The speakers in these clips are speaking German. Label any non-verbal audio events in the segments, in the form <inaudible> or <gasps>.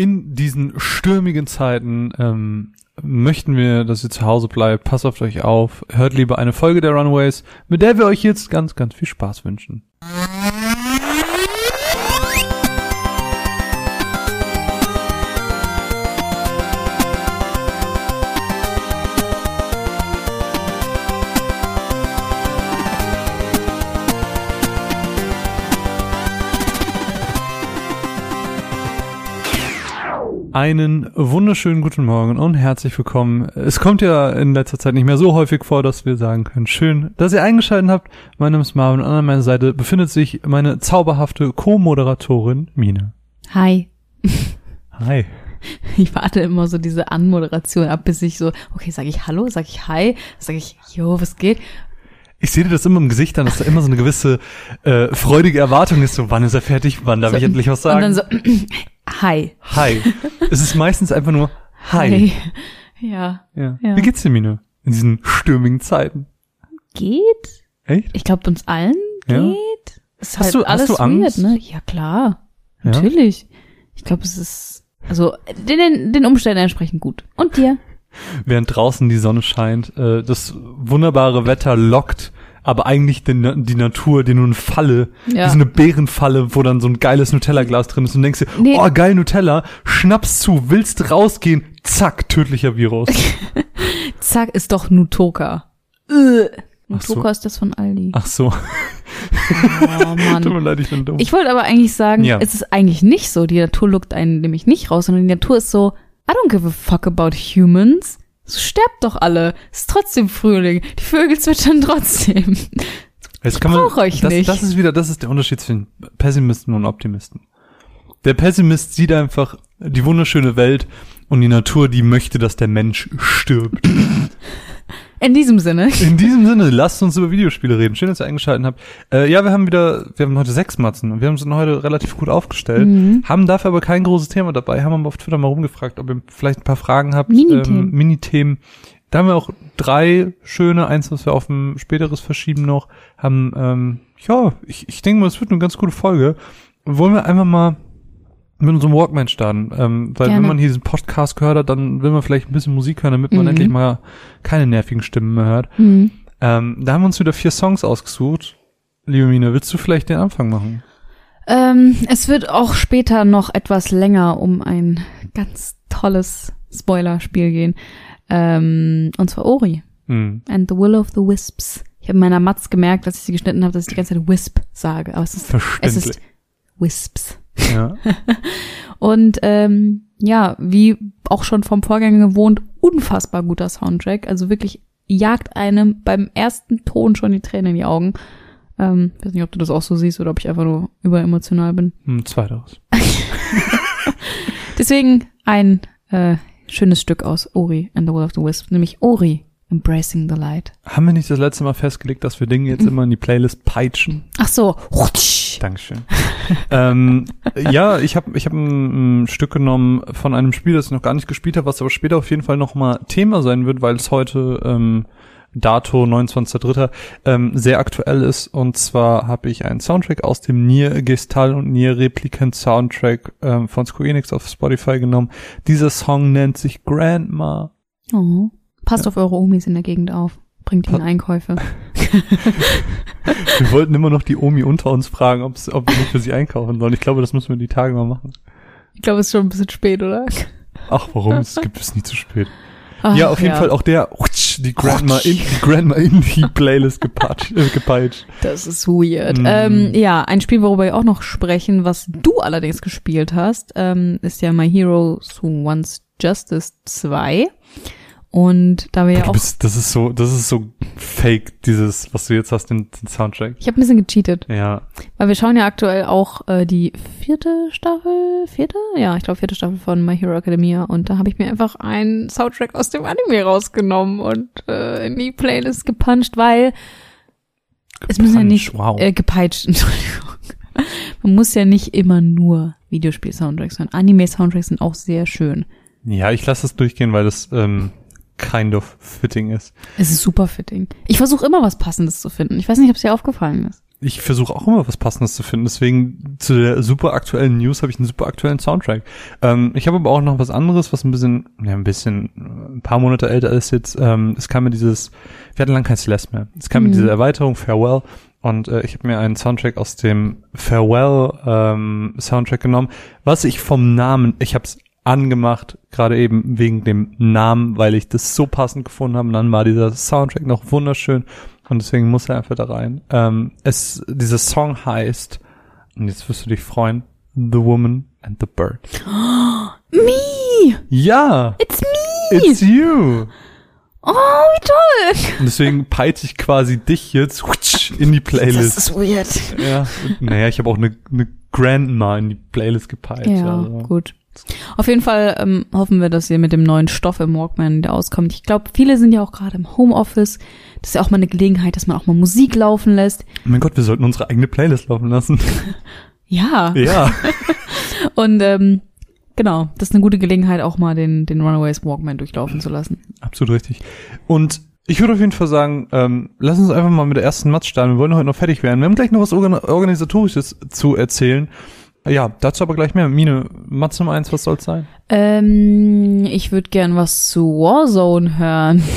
in diesen stürmigen Zeiten ähm, möchten wir, dass ihr zu Hause bleibt. Passt auf euch auf. Hört lieber eine Folge der Runaways, mit der wir euch jetzt ganz, ganz viel Spaß wünschen. Einen wunderschönen guten Morgen und herzlich willkommen. Es kommt ja in letzter Zeit nicht mehr so häufig vor, dass wir sagen können, schön, dass ihr eingeschaltet habt. Mein Name ist Marvin und an meiner Seite befindet sich meine zauberhafte Co-Moderatorin Mine. Hi. Hi. <laughs> Ich warte immer so diese Anmoderation ab, bis ich so, okay, sage ich Hallo, sage ich Hi, sage ich, jo, was geht? Ich sehe dir das immer im Gesicht an, dass da immer so eine gewisse äh, freudige Erwartung ist, so wann ist er fertig, wann darf so, ich endlich was sagen? Und dann so, <clears throat> Hi. Hi. <laughs> es ist meistens einfach nur Hi. Hi. Ja. Ja. Ja. Wie geht's dir, Mine? In diesen stürmigen Zeiten. Geht? Echt? Ich glaube, uns allen Ja. geht. Ist Hast halt du- hast alles du Angst? weird, ne? Ja, klar. Ja? Natürlich. Ich glaube, es ist, also, den, den Umständen entsprechend gut. Und dir? Während draußen die Sonne scheint, äh, das wunderbare Wetter lockt, aber eigentlich den, die Natur, die nur eine Falle, Ja. wie so eine Bärenfalle, wo dann so ein geiles Nutella-Glas drin ist und denkst dir, Nee. oh geil Nutella, schnappst zu, willst rausgehen, zack, tödlicher Virus. <laughs> Zack, ist doch Nutoka. Äh. Ach so. Nutoka ist das von Aldi. Ach so, Oh, Mann. <laughs> tut mir leid, ich bin dumm. Ich wollte aber eigentlich sagen, Ja. es ist eigentlich nicht so. Die Natur lockt einen nämlich nicht raus, sondern die Natur ist so, I don't give a fuck about humans. Sterbt doch alle. Es ist trotzdem Frühling. Die Vögel zwitschern trotzdem. Jetzt kann brauch euch das, nicht. Das ist wieder, das ist der Unterschied zwischen Pessimisten und Optimisten. Der Pessimist sieht einfach die wunderschöne Welt und die Natur, die möchte, dass der Mensch stirbt. In diesem Sinne. In diesem Sinne, lasst uns über Videospiele reden. Schön, dass ihr eingeschaltet habt. Äh, ja, wir haben wieder, wir haben heute sechs Matzen und wir haben sind heute relativ gut aufgestellt, Mhm. haben dafür aber kein großes Thema dabei, haben aber auf Twitter mal rumgefragt, ob ihr vielleicht ein paar Fragen habt. Minithemen. Ähm, Minithemen. Da haben wir auch drei schöne, eins, was wir auf ein späteres verschieben noch, haben, ähm, ja, ich, ich denke mal, es wird eine ganz gute Folge. Wollen wir einfach mal mit unserem Walkman starten, ähm, weil Gerne. wenn man hier diesen Podcast gehört hat, dann will man vielleicht ein bisschen Musik hören, damit man Mhm. endlich mal keine nervigen Stimmen mehr hört. Mhm. Ähm, da haben wir uns wieder vier Songs ausgesucht. Liebe Mine, willst du vielleicht den Anfang machen? Ähm, es wird auch später noch etwas länger um ein ganz tolles Spoiler-Spiel gehen. Ähm, und zwar Ori Hm. and the Will of the Wisps. Ich habe meiner Matz gemerkt, als ich sie geschnitten habe, dass ich die ganze Zeit Wisp sage. Aber es ist, es ist Wisps. Ja. <laughs> Und ähm, ja, wie auch schon vom Vorgänger gewohnt, unfassbar guter Soundtrack. Also wirklich jagt einem beim ersten Ton schon die Tränen in die Augen. Ähm, weiß nicht, ob du das auch so siehst oder ob ich einfach nur überemotional bin. Hm, zweiteres. <laughs> Deswegen ein äh, schönes Stück aus Ori and the Will of the Wisp, nämlich Ori, Embracing the Light. Haben wir nicht das letzte Mal festgelegt, dass wir Dinge jetzt <laughs> immer in die Playlist peitschen? Ach so. Rutsch. Dankeschön. <laughs> ähm, ja, ich habe ich hab ein, ein Stück genommen von einem Spiel, das ich noch gar nicht gespielt habe, was aber später auf jeden Fall noch mal Thema sein wird, weil es heute ähm, Dato 29.3. Ähm, sehr aktuell ist. Und zwar habe ich einen Soundtrack aus dem Nier Gestal und Nier Replicant Soundtrack ähm, von Square Enix auf Spotify genommen. Dieser Song nennt sich Grandma. Oh. Passt auf eure Omis in der Gegend auf. Bringt ihnen Einkäufe. Wir wollten immer noch die Omi unter uns fragen, ob wir nicht für sie einkaufen sollen. Ich glaube, das müssen wir die Tage mal machen. Ich glaube, es ist schon ein bisschen spät, oder? Ach, warum? Es gibt es nie zu spät. Ach, ja, auf jeden Fall auch der die Grandma in die Grandma in die Playlist gepatscht, äh, gepeitscht. Das ist weird. Mm. Ähm, ja, ein Spiel, worüber wir auch noch sprechen, was du allerdings gespielt hast, ähm, ist ja My Hero Who Wants Justice 2. Und da wir ja auch. bist, das ist so, das ist so fake, dieses, was du jetzt hast, den, den Soundtrack. Ich habe ein bisschen gecheatet, Ja, weil wir schauen ja aktuell auch äh, die vierte Staffel, vierte? Ja, ich glaube vierte Staffel von My Hero Academia und da habe ich mir einfach einen Soundtrack aus dem Anime rausgenommen und äh, in die Playlist gepuncht, weil es müssen ja nicht Wow. äh, gepeitscht, <laughs> Entschuldigung. Man muss ja nicht immer nur Videospiel-Soundtracks hören. Anime-Soundtracks sind auch sehr schön. Ja, ich lasse das durchgehen, weil das ähm, kind of fitting ist. Es ist super fitting. Ich versuche immer was Passendes zu finden. Ich weiß nicht, ob es dir aufgefallen ist. ich versuche auch immer was Passendes zu finden. Deswegen zu der super aktuellen News habe ich einen super aktuellen Soundtrack. Ähm, ich habe aber auch noch was anderes, was ein bisschen, ja, ein bisschen, ein paar Monate älter ist jetzt. Ähm, es kam mir dieses, wir hatten lange kein Celeste mehr. Es kam mir Mhm. diese Erweiterung Farewell und äh, ich habe mir einen Soundtrack aus dem Farewell ähm, Soundtrack genommen, was ich vom Namen, ich habe es angemacht, gerade eben wegen dem Namen, weil ich das so passend gefunden habe. Und dann war dieser Soundtrack noch wunderschön und deswegen muss er einfach da rein. Ähm, es, dieser Song heißt, und jetzt wirst du dich freuen, The Woman and the Bird. <gasps> Me! Ja, It's me! it's you. Oh, wie toll! Und deswegen peitsche ich quasi dich jetzt in die Playlist. ist weird. Ja, naja, ich habe auch eine, eine Grandma in die Playlist gepeitscht. Ja, also. gut. Auf jeden Fall ähm, hoffen wir, dass ihr mit dem neuen Stoff im Walkman wieder auskommt. Ich glaube, viele sind ja auch gerade im Homeoffice. Das ist ja auch mal eine Gelegenheit, dass man auch mal Musik laufen lässt. Mein Gott, wir sollten unsere eigene Playlist laufen lassen. <laughs> Ja. ja. <laughs> Und ähm, genau, das ist eine gute Gelegenheit, auch mal den, den Runaways Walkman durchlaufen zu lassen. Absolut richtig. Und ich würde auf jeden Fall sagen, ähm, lass uns einfach mal mit der ersten Match starten. Wir wollen heute noch fertig werden. Wir haben gleich noch was Organ Organisatorisches zu erzählen. Ja, dazu aber gleich mehr. Mine, Matz Nummer eins, was soll's sein? Ähm, ich würde gern was zu Warzone hören. <laughs>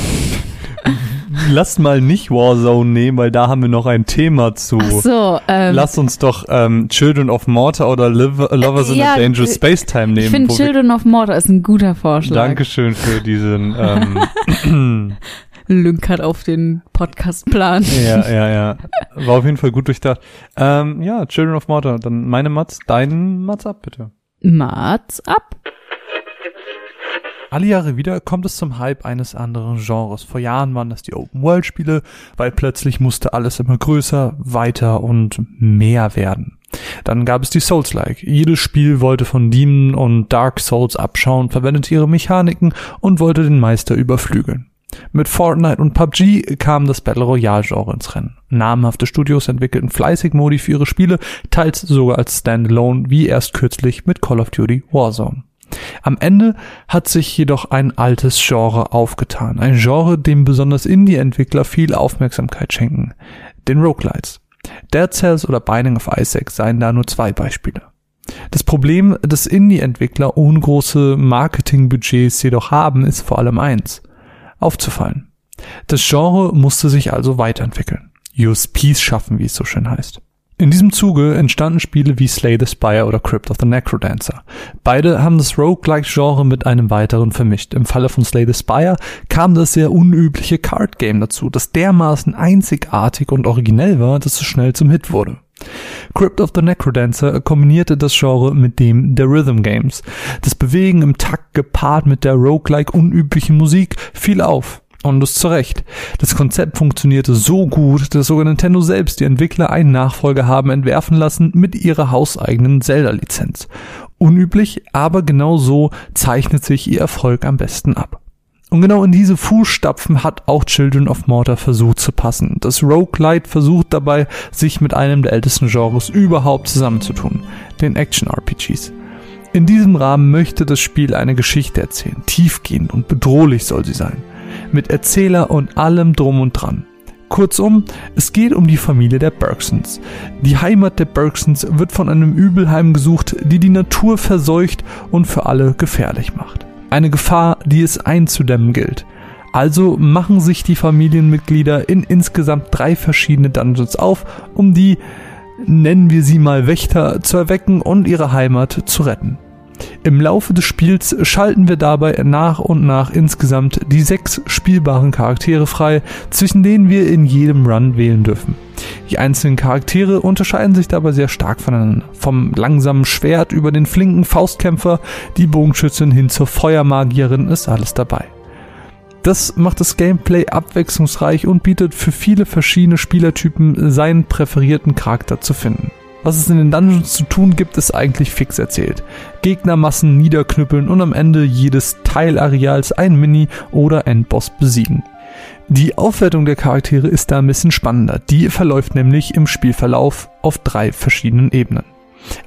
Lass mal nicht Warzone nehmen, weil da haben wir noch ein Thema zu. Ach so, ähm, Lass uns doch ähm, Children of Mortar oder Liv Lovers in Ja, a Dangerous äh, Space Time nehmen. ich finde Children of Mortar ist ein guter Vorschlag. Dankeschön für diesen ähm, <laughs> <clears throat> <clears throat> <clears throat> Lünk hat auf den Podcastplan. Ja, <laughs> ja, ja. War auf jeden Fall gut durchdacht. Ähm, ja, Children of Mortar. Dann meine Mats, deinen Mats ab, bitte. Mats ab. Alle Jahre wieder kommt es zum Hype eines anderen Genres. Vor Jahren waren das die Open-World-Spiele, weil plötzlich musste alles immer größer, weiter und mehr werden. Dann gab es die Souls-like. Jedes Spiel wollte von Demon und Dark Souls abschauen, verwendete ihre Mechaniken und wollte den Meister überflügeln. Mit Fortnite und PUBG kam das Battle Royale-Genre ins Rennen. Namhafte Studios entwickelten fleißig Modi für ihre Spiele, teils sogar als Standalone, wie erst kürzlich mit Call of Duty Warzone. Am Ende hat sich jedoch ein altes Genre aufgetan. Ein Genre, dem besonders Indie-Entwickler viel Aufmerksamkeit schenken. Den Roguelites. Dead Cells oder Binding of Isaac seien da nur zwei Beispiele. Das Problem, das Indie-Entwickler ohne große Marketingbudgets jedoch haben, ist vor allem eins. Aufzufallen. Das Genre musste sich also weiterentwickeln. USPs schaffen, wie es so schön heißt. In diesem Zuge entstanden Spiele wie Slay the Spire oder Crypt of the Necrodancer. Beide haben das Roguelike-Genre mit einem weiteren vermischt. Im Falle von Slay the Spire kam das sehr unübliche Card Game dazu, das dermaßen einzigartig und originell war, dass es schnell zum Hit wurde. Crypt of the Necrodancer kombinierte das Genre mit dem der Rhythm Games. Das Bewegen im Takt gepaart mit der roguelike unüblichen Musik fiel auf. Und das zu Recht. Das Konzept funktionierte so gut, dass sogar Nintendo selbst die Entwickler einen Nachfolger haben entwerfen lassen mit ihrer hauseigenen Zelda-Lizenz. Unüblich, aber genau so zeichnet sich ihr Erfolg am besten ab. Und genau in diese Fußstapfen hat auch Children of Mortar versucht zu passen. Das Roguelite versucht dabei, sich mit einem der ältesten Genres überhaupt zusammenzutun, den Action-RPGs. In diesem Rahmen möchte das Spiel eine Geschichte erzählen, tiefgehend und bedrohlich soll sie sein, mit Erzähler und allem drum und dran. Kurzum, es geht um die Familie der Bergsons. Die Heimat der Bergsons wird von einem Übel heimgesucht, die die Natur verseucht und für alle gefährlich macht. Eine Gefahr, die es einzudämmen gilt. Also machen sich die Familienmitglieder in insgesamt drei verschiedene Dungeons auf, um die, nennen wir sie mal Wächter, zu erwecken und ihre Heimat zu retten. Im Laufe des Spiels schalten wir dabei nach und nach insgesamt die sechs spielbaren Charaktere frei, zwischen denen wir in jedem Run wählen dürfen. Die einzelnen Charaktere unterscheiden sich dabei sehr stark voneinander. Vom langsamen Schwert über den flinken Faustkämpfer, die Bogenschützin hin zur Feuermagierin ist alles dabei. Das macht das Gameplay abwechslungsreich und bietet für viele verschiedene Spielertypen seinen präferierten Charakter zu finden. Was es in den Dungeons zu tun gibt, ist eigentlich fix erzählt. Gegnermassen niederknüppeln und am Ende jedes Teilareals ein Mini- oder Endboss besiegen. Die Aufwertung der Charaktere ist da ein bisschen spannender. Die verläuft nämlich im Spielverlauf auf drei verschiedenen Ebenen.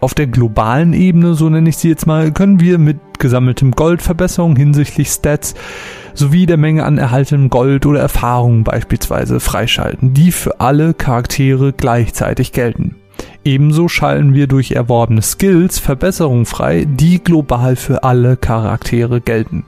Auf der globalen Ebene, so nenne ich sie jetzt mal, können wir mit gesammeltem Gold Verbesserungen hinsichtlich Stats sowie der Menge an erhaltenem Gold oder Erfahrungen beispielsweise freischalten, die für alle Charaktere gleichzeitig gelten. Ebenso schalten wir durch erworbene Skills Verbesserungen frei, die global für alle Charaktere gelten.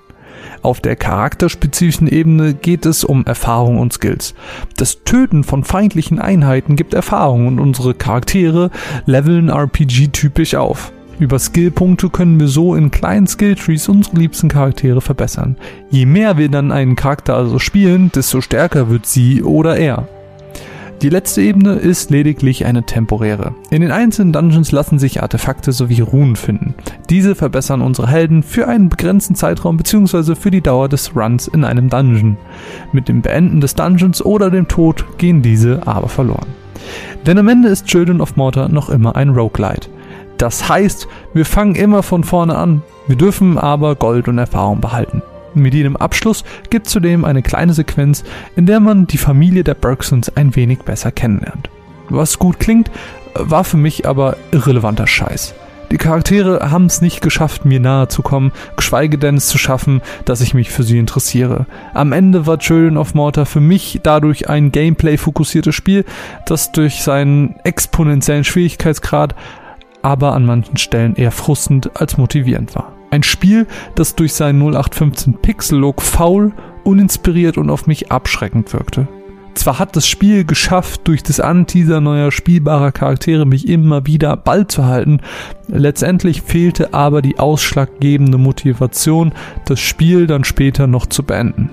Auf der charakterspezifischen Ebene geht es um Erfahrung und Skills. Das Töten von feindlichen Einheiten gibt Erfahrung und unsere Charaktere leveln RPG-typisch auf. Über Skillpunkte können wir so in kleinen Skilltrees unsere liebsten Charaktere verbessern. Je mehr wir dann einen Charakter also spielen, desto stärker wird sie oder er. Die letzte Ebene ist lediglich eine temporäre. In den einzelnen Dungeons lassen sich Artefakte sowie Runen finden. Diese verbessern unsere Helden für einen begrenzten Zeitraum bzw. für die Dauer des Runs in einem Dungeon. Mit dem Beenden des Dungeons oder dem Tod gehen diese aber verloren. Denn am Ende ist Children of Mortar noch immer ein Roguelite. Das heißt, wir fangen immer von vorne an. Wir dürfen aber Gold und Erfahrung behalten. Mit jedem Abschluss gibt zudem eine kleine Sequenz, in der man die Familie der Bergsons ein wenig besser kennenlernt. Was gut klingt, war für mich aber irrelevanter Scheiß. Die Charaktere haben es nicht geschafft, mir nahe zu kommen, geschweige denn es zu schaffen, dass ich mich für sie interessiere. Am Ende war Children of Mortar für mich dadurch ein Gameplay-fokussiertes Spiel, das durch seinen exponentiellen Schwierigkeitsgrad aber an manchen Stellen eher frustend als motivierend war. Ein Spiel, das durch seinen 0815 Pixel-Look faul, uninspiriert und auf mich abschreckend wirkte. Zwar hat das Spiel geschafft, durch das Anteaser neuer spielbarer Charaktere mich immer wieder bald zu halten, letztendlich fehlte aber die ausschlaggebende Motivation, das Spiel dann später noch zu beenden.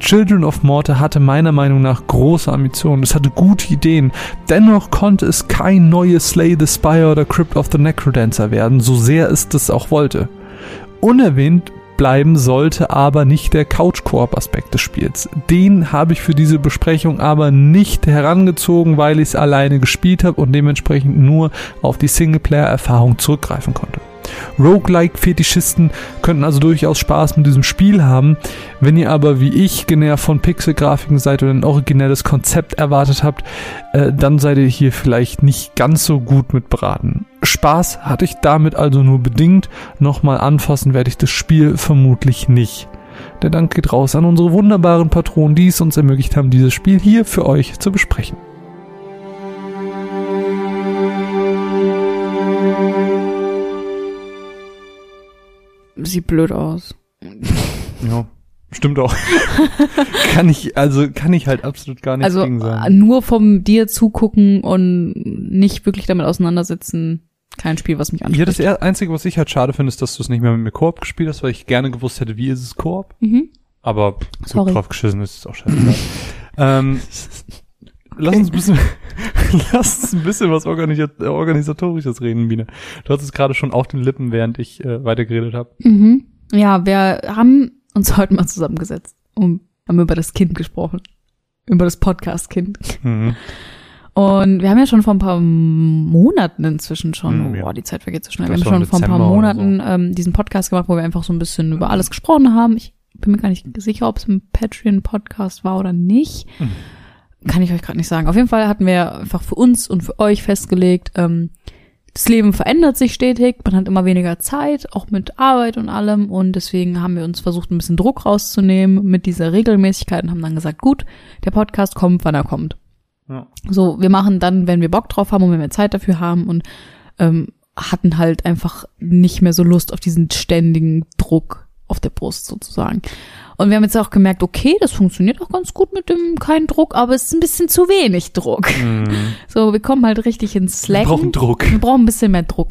Children of Mortar hatte meiner Meinung nach große Ambitionen, es hatte gute Ideen, dennoch konnte es kein neues Slay the Spire oder Crypt of the Necrodancer werden, so sehr es das auch wollte. Unerwähnt bleiben sollte aber nicht der Couch-Koop-Aspekt des Spiels. Den habe ich für diese Besprechung aber nicht herangezogen, weil ich es alleine gespielt habe und dementsprechend nur auf die Singleplayer-Erfahrung zurückgreifen konnte. Roguelike-Fetischisten könnten also durchaus Spaß mit diesem Spiel haben. Wenn ihr aber wie ich genervt von Pixel-Grafiken seid und ein originelles Konzept erwartet habt, äh, dann seid ihr hier vielleicht nicht ganz so gut mit beraten. Spaß hatte ich damit also nur bedingt. Nochmal anfassen werde ich das Spiel vermutlich nicht. Der Dank geht raus an unsere wunderbaren Patronen, die es uns ermöglicht haben, dieses Spiel hier für euch zu besprechen. Sieht blöd aus. Ja, stimmt auch. <laughs> kann ich, also kann ich halt absolut gar nichts Also gegen sagen. nur vom dir zugucken und nicht wirklich damit auseinandersetzen, kein Spiel, was mich anspricht. Ja, das Einzige, was ich halt schade finde, ist, dass du es nicht mehr mit mir Koop gespielt hast, weil ich gerne gewusst hätte, wie ist es Koop. mhm. Aber gut, Sorry. drauf geschissen ist es auch scheiße. <laughs> ähm, Lass uns ein <laughs> bisschen, <laughs> lass uns ein bisschen was Organis- organisatorisches reden, Biene. Du hast es gerade schon auf den Lippen, während ich äh, weitergeredet habe. Mhm. Ja, wir haben uns heute mal zusammengesetzt und haben über das Kind gesprochen. Über das Podcast-Kind. Mhm. Und wir haben ja schon vor ein paar Monaten inzwischen schon, ja. boah, die Zeit vergeht so schnell. Ich Wir haben schon vor ein paar Monaten ähm, diesen Podcast gemacht, wo wir einfach so ein bisschen über alles gesprochen haben. Ich bin mir gar nicht sicher, ob es ein Patreon-Podcast war oder nicht. Mhm. Kann ich euch gerade nicht sagen. Auf jeden Fall hatten wir einfach für uns und für euch festgelegt, ähm, das Leben verändert sich stetig, man hat immer weniger Zeit, auch mit Arbeit und allem. Und deswegen haben wir uns versucht, ein bisschen Druck rauszunehmen mit dieser Regelmäßigkeit und haben dann gesagt, gut, der Podcast kommt, wann er kommt. Ja. So, wir machen dann, wenn wir Bock drauf haben und wenn wir Zeit dafür haben und ähm, hatten halt einfach nicht mehr so Lust auf diesen ständigen Druck auf der Brust sozusagen. Und wir haben jetzt auch gemerkt, okay, das funktioniert auch ganz gut mit dem kein Druck, aber es ist ein bisschen zu wenig Druck. Mhm. So, wir kommen halt richtig ins Wir Slacken. brauchen Druck. Wir brauchen ein bisschen mehr Druck.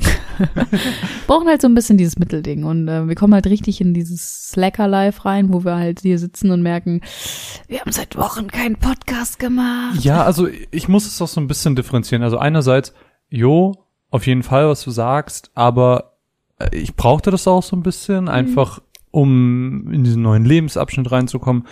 <laughs> brauchen halt so ein bisschen dieses Mittelding. Und äh, wir kommen halt richtig in dieses Slacker-Life rein, wo wir halt hier sitzen und merken, wir haben seit Wochen keinen Podcast gemacht. Ja, also ich muss es auch so ein bisschen differenzieren. Also einerseits, jo, auf jeden Fall, was du sagst, aber äh, ich brauchte das auch so ein bisschen, einfach um in diesen neuen Lebensabschnitt reinzukommen.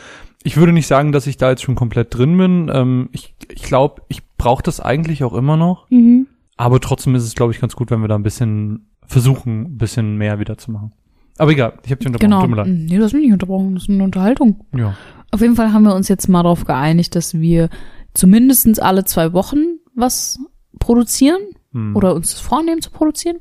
Ich würde nicht sagen, dass ich da jetzt schon komplett drin bin. Ähm, ich ich glaube, ich brauche das eigentlich auch immer noch. Mhm. Aber trotzdem ist es, glaube ich, ganz gut, wenn wir da ein bisschen versuchen, ein bisschen mehr wieder zu machen. Aber egal, ich habe dich unterbrochen. Genau. Tut mir leid. Nee, du hast mich nicht unterbrochen. Das ist eine Unterhaltung. Ja. Auf jeden Fall haben wir uns jetzt mal darauf geeinigt, dass wir zumindestens alle zwei Wochen was produzieren. Hm. oder uns das vornehmen zu produzieren.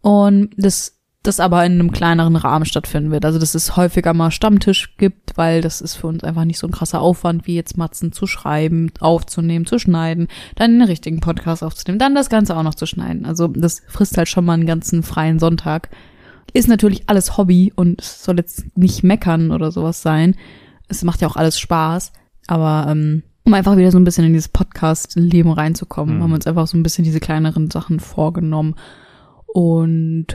Und das das aber in einem kleineren Rahmen stattfinden wird. Also dass es häufiger mal Stammtisch gibt, weil das ist für uns einfach nicht so ein krasser Aufwand, wie jetzt Matzen zu schreiben, aufzunehmen, zu schneiden, dann den richtigen Podcast aufzunehmen, dann das Ganze auch noch zu schneiden. Also das frisst halt schon mal einen ganzen freien Sonntag. Ist natürlich alles Hobby und es soll jetzt nicht meckern oder sowas sein. Es macht ja auch alles Spaß, aber ähm, um einfach wieder so ein bisschen in dieses Podcast-Leben reinzukommen, Mhm. haben wir uns einfach so ein bisschen diese kleineren Sachen vorgenommen. Und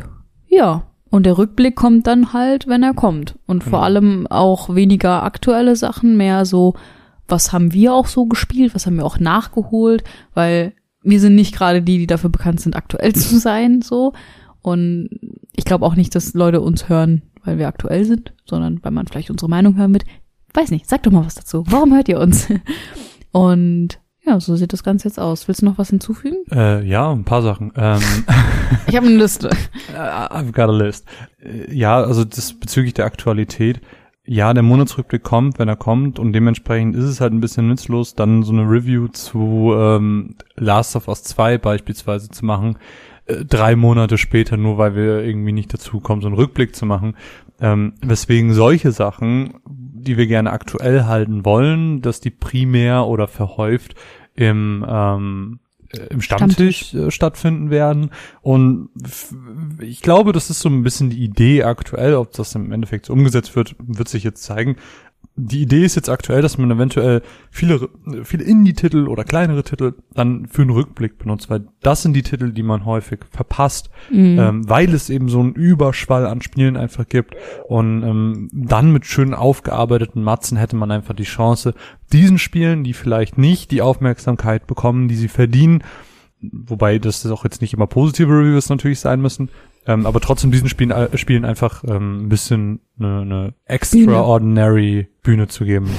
ja, und der Rückblick kommt dann halt, wenn er kommt. Und vor Genau. allem auch weniger aktuelle Sachen, mehr so, was haben wir auch so gespielt, was haben wir auch nachgeholt, weil wir sind nicht gerade die, die dafür bekannt sind, aktuell zu <laughs> sein, so. Und ich glaube auch nicht, dass Leute uns hören, weil wir aktuell sind, sondern weil man vielleicht unsere Meinung hören wird. Weiß nicht, sag doch mal was dazu. Warum hört ihr uns? <laughs> Und ja, so sieht das Ganze jetzt aus. Willst du noch was hinzufügen? Äh, ja, ein paar Sachen. Ähm, <laughs> Ich habe eine Liste. <laughs> I've got a list. Äh, Ja, also das bezüglich der Aktualität. Ja, der Monatsrückblick kommt, wenn er kommt und dementsprechend ist es halt ein bisschen nützlos, dann so eine Review zu ähm, Last of Us 2 beispielsweise zu machen, äh, drei Monate später, nur weil wir irgendwie nicht dazu kommen, so einen Rückblick zu machen. Ähm, weswegen solche Sachen, die wir gerne aktuell halten wollen, dass die primär oder verhäuft im ähm, äh, im Stammtisch, äh, stattfinden werden. Und ich glaube, das ist so ein bisschen die Idee aktuell. Ob das im Endeffekt so umgesetzt wird, wird sich jetzt zeigen. Die Idee ist jetzt aktuell, dass man eventuell viele, viele Indie-Titel oder kleinere Titel dann für einen Rückblick benutzt, weil das sind die Titel, die man häufig verpasst, Mhm. ähm, weil es eben so einen Überschwall an Spielen einfach gibt. Und ähm, dann mit schön aufgearbeiteten Matzen hätte man einfach die Chance, diesen Spielen, die vielleicht nicht die Aufmerksamkeit bekommen, die sie verdienen, wobei das auch jetzt nicht immer positive Reviews natürlich sein müssen, ähm, aber trotzdem diesen Spielen, äh, Spielen einfach ähm, ein bisschen eine, eine extraordinary Bühne zu geben.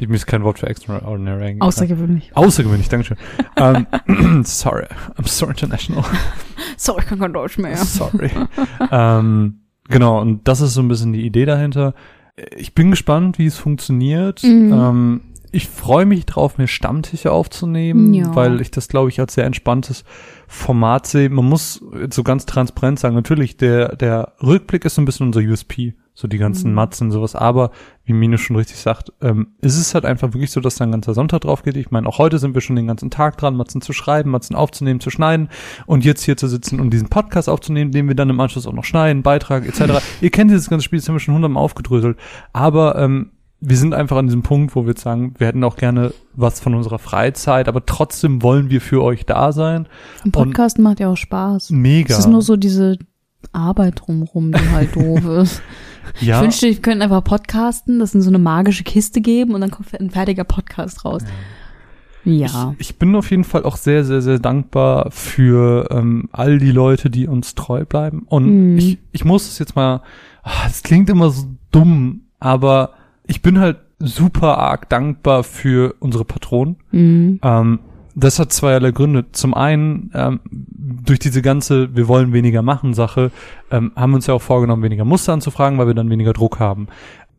Ich mir ist kein Wort für extraordinary eingefallen. Außergewöhnlich. Außergewöhnlich, Dankeschön. ähm, <clears throat> sorry, I'm so international. <laughs> Sorry, ich kann kein Deutsch mehr. Sorry. ähm, genau, und das ist so ein bisschen die Idee dahinter. Ich bin gespannt, wie es funktioniert. Mhm. Ähm, ich freue mich drauf, mir Stammtische aufzunehmen, Ja. weil ich das, glaube ich, als sehr entspanntes Format sehe. Man muss so ganz transparent sagen, natürlich, der, der Rückblick ist so ein bisschen unser USP, so die ganzen Mhm. Matzen und sowas, aber wie Mine schon richtig sagt, ähm, ist es halt einfach wirklich so, dass da ein ganzer Sonntag drauf geht. Ich meine, auch heute sind wir schon den ganzen Tag dran, Matzen zu schreiben, Matzen aufzunehmen, zu schneiden und jetzt hier zu sitzen und diesen Podcast aufzunehmen, den wir dann im Anschluss auch noch schneiden, Beitrag etc. <laughs> Ihr kennt dieses ganze Spiel, das haben wir schon hundertmal aufgedröselt, aber ähm, wir sind einfach an diesem Punkt, wo wir sagen, wir hätten auch gerne was von unserer Freizeit, aber trotzdem wollen wir für euch da sein. Ein Podcast macht ja auch Spaß. Mega. Es ist nur so diese Arbeit drumrum, die halt <laughs> doof ist. ja, Ich wünschte, ich könnte einfach podcasten, das in so eine magische Kiste geben und dann kommt ein fertiger Podcast raus. Ja. Ich, ich bin auf jeden Fall auch sehr, sehr, sehr dankbar für ähm, all die Leute, die uns treu bleiben. Und Mhm. ich, ich muss es jetzt mal, ah, es klingt immer so dumm, aber ich bin halt super arg dankbar für unsere Patronen. Mhm. Ähm, das hat zweierlei Gründe. Zum einen, ähm, durch diese ganze Wir wollen weniger machen Sache, ähm, haben wir uns ja auch vorgenommen, weniger Muster anzufragen, weil wir dann weniger Druck haben.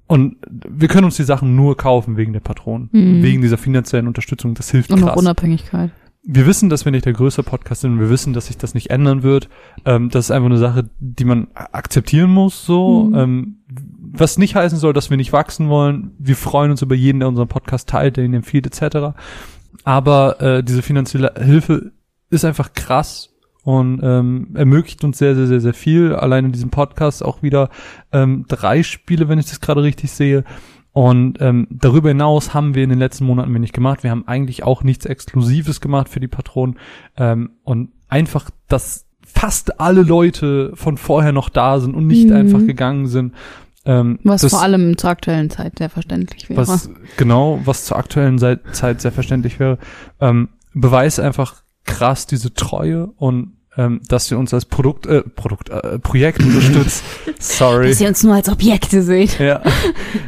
Und wir können uns die Sachen nur kaufen wegen der Patronen, Mhm. wegen dieser finanziellen Unterstützung. Das hilft Und krass Unabhängigkeit. wir wissen, dass wir nicht der größte Podcast sind. Wir wissen, dass sich das nicht ändern wird. Ähm, das ist einfach eine Sache, die man akzeptieren muss. So, Mhm. ähm, was nicht heißen soll, dass wir nicht wachsen wollen. Wir freuen uns über jeden, der unseren Podcast teilt, der ihn empfiehlt, etc. Aber äh, diese finanzielle Hilfe ist einfach krass und ähm, ermöglicht uns sehr, sehr, sehr, sehr viel. Allein in diesem Podcast auch wieder ähm, drei Spiele, wenn ich das gerade richtig sehe. Und ähm, darüber hinaus haben wir in den letzten Monaten wenig gemacht. Wir haben eigentlich auch nichts Exklusives gemacht für die Patronen. Ähm, und einfach, dass fast alle Leute von vorher noch da sind und nicht Mhm. einfach gegangen sind. Ähm, Was das, vor allem zur aktuellen Zeit sehr verständlich wäre. was genau, was zur aktuellen Sei- Zeit sehr verständlich wäre, ähm, beweist einfach krass diese Treue und ähm, dass ihr uns als Produkt, äh, Produkt, äh, Projekt unterstützt. <laughs> Sorry. Dass ihr uns nur als Objekte seht. Ja.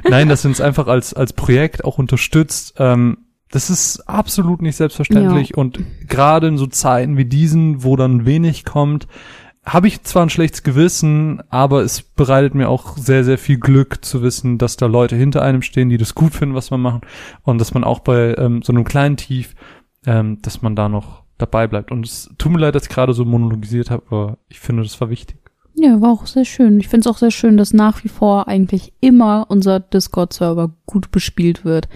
Nein, dass ihr uns einfach als, als Projekt auch unterstützt. Ähm, das ist absolut nicht selbstverständlich. Und gerade in so Zeiten wie diesen, wo dann wenig kommt, habe ich zwar ein schlechtes Gewissen, aber es bereitet mir auch sehr, sehr viel Glück zu wissen, dass da Leute hinter einem stehen, die das gut finden, was wir machen. Und dass man auch bei ähm, so einem kleinen Tief, ähm, dass man da noch dabei bleibt. Und es tut mir leid, dass ich gerade so monologisiert habe, aber ich finde, das war wichtig. Ja, war auch sehr schön. Ich finde es auch sehr schön, dass nach wie vor eigentlich immer unser Discord-Server gut bespielt wird.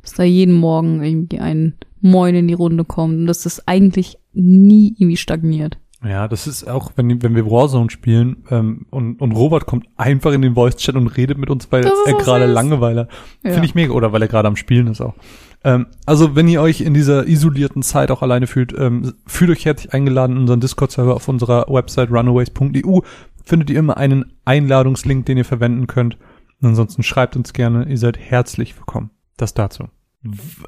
Dass da jeden Morgen irgendwie ein Moin in die Runde kommt und dass das eigentlich nie irgendwie stagniert. Ja, das ist auch, wenn, wenn wir Warzone spielen ähm, und, und Robert kommt einfach in den Voice-Chat und redet mit uns, weil er gerade. Langeweile. Ja. Finde ich mega. Oder weil er gerade am Spielen ist auch. Ähm, also wenn ihr euch in dieser isolierten Zeit auch alleine fühlt, ähm, fühlt euch herzlich eingeladen in unseren Discord-Server auf unserer Website runaways.eu. Findet ihr immer einen Einladungslink, den ihr verwenden könnt. Und ansonsten schreibt uns gerne, ihr seid herzlich willkommen. Das dazu.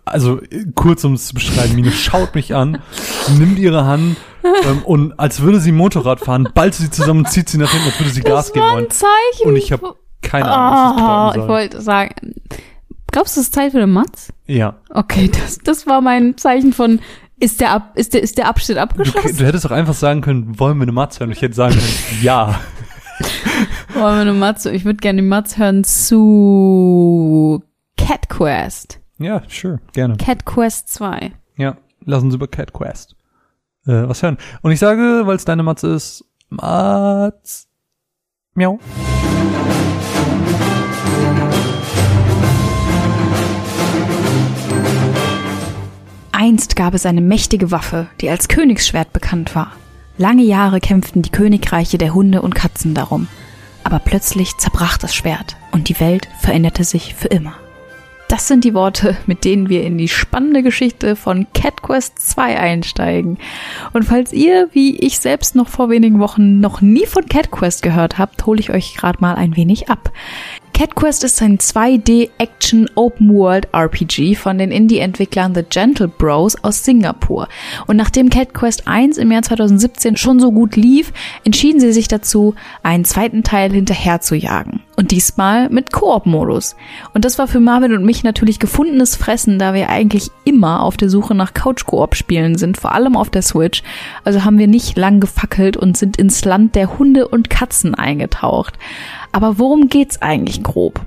Also kurz um es zu beschreiben, Mine schaut mich an, nimmt ihre Hand ähm, und als würde sie Motorrad fahren, ballt sie zusammen und zieht sie nach hinten, als würde sie Gas geben wollen. Zeichen. Und ich habe keine Ahnung, was das bedeuten ich wollte sagen, glaubst du, es ist Zeit für den Matz? Ja. Okay, das, das war mein Zeichen von, ist der, Ab, ist der, ist der Abschnitt Du, abgeschlossen? du hättest doch einfach sagen können, wollen wir eine Matz hören? Und ich hätte sagen können, <laughs> ja. Wollen wir eine Matz? Ich würde gerne die Matz hören zu Cat Quest. Ja, sure, gerne. Cat Quest 2. Ja, lass uns über Cat Quest äh, was hören. Und ich sage, weil es deine Matze ist, Matz. Miau. Einst gab es eine mächtige Waffe, die als Königsschwert bekannt war. Lange Jahre kämpften die Königreiche der Hunde und Katzen darum. Aber plötzlich zerbrach das Schwert und die Welt veränderte sich für immer. Das sind die Worte, mit denen wir in die spannende Geschichte von Cat Quest 2 einsteigen. Und falls ihr, wie ich selbst noch vor wenigen Wochen, noch nie von Cat Quest gehört habt, hole ich euch gerade mal ein wenig ab. Cat Quest ist ein 2D-Action Open-World RPG von den Indie-Entwicklern The Gentle Bros aus Singapur. Und nachdem Cat Quest 1 im Jahr 2017 schon so gut lief, entschieden sie sich dazu, einen zweiten Teil hinterher zu jagen. Und diesmal mit Koop-Modus. Und das war für Marvin und mich natürlich gefundenes Fressen, da wir eigentlich immer auf der Suche nach Couch-Koop-Spielen sind, vor allem auf der Switch. Also haben wir nicht lang gefackelt und sind ins Land der Hunde und Katzen eingetaucht. Aber worum geht's eigentlich grob?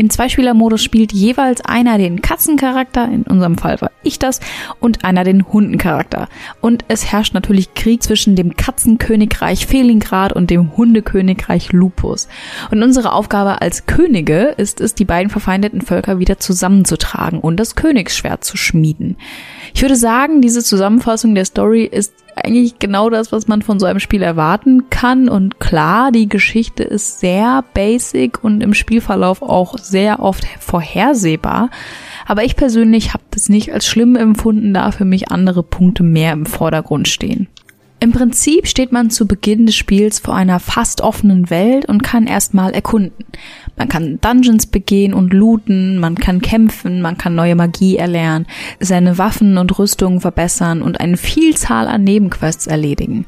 Im Zweispieler-Modus spielt jeweils einer den Katzencharakter, in unserem Fall war ich das, und einer den Hundencharakter. Und es herrscht natürlich Krieg zwischen dem Katzenkönigreich Felingrad und dem Hundekönigreich Lupus. Und unsere Aufgabe als Könige ist es, die beiden verfeindeten Völker wieder zusammenzutragen und das Königsschwert zu schmieden. Ich würde sagen, diese Zusammenfassung der Story ist eigentlich genau das, was man von so einem Spiel erwarten kann. Und klar, die Geschichte ist sehr basic und im Spielverlauf auch sehr oft vorhersehbar. Aber ich persönlich habe das nicht als schlimm empfunden, da für mich andere Punkte mehr im Vordergrund stehen. Im Prinzip steht man zu Beginn des Spiels vor einer fast offenen Welt und kann erstmal erkunden. Man kann Dungeons begehen und looten, man kann kämpfen, man kann neue Magie erlernen, seine Waffen und Rüstungen verbessern und eine Vielzahl an Nebenquests erledigen.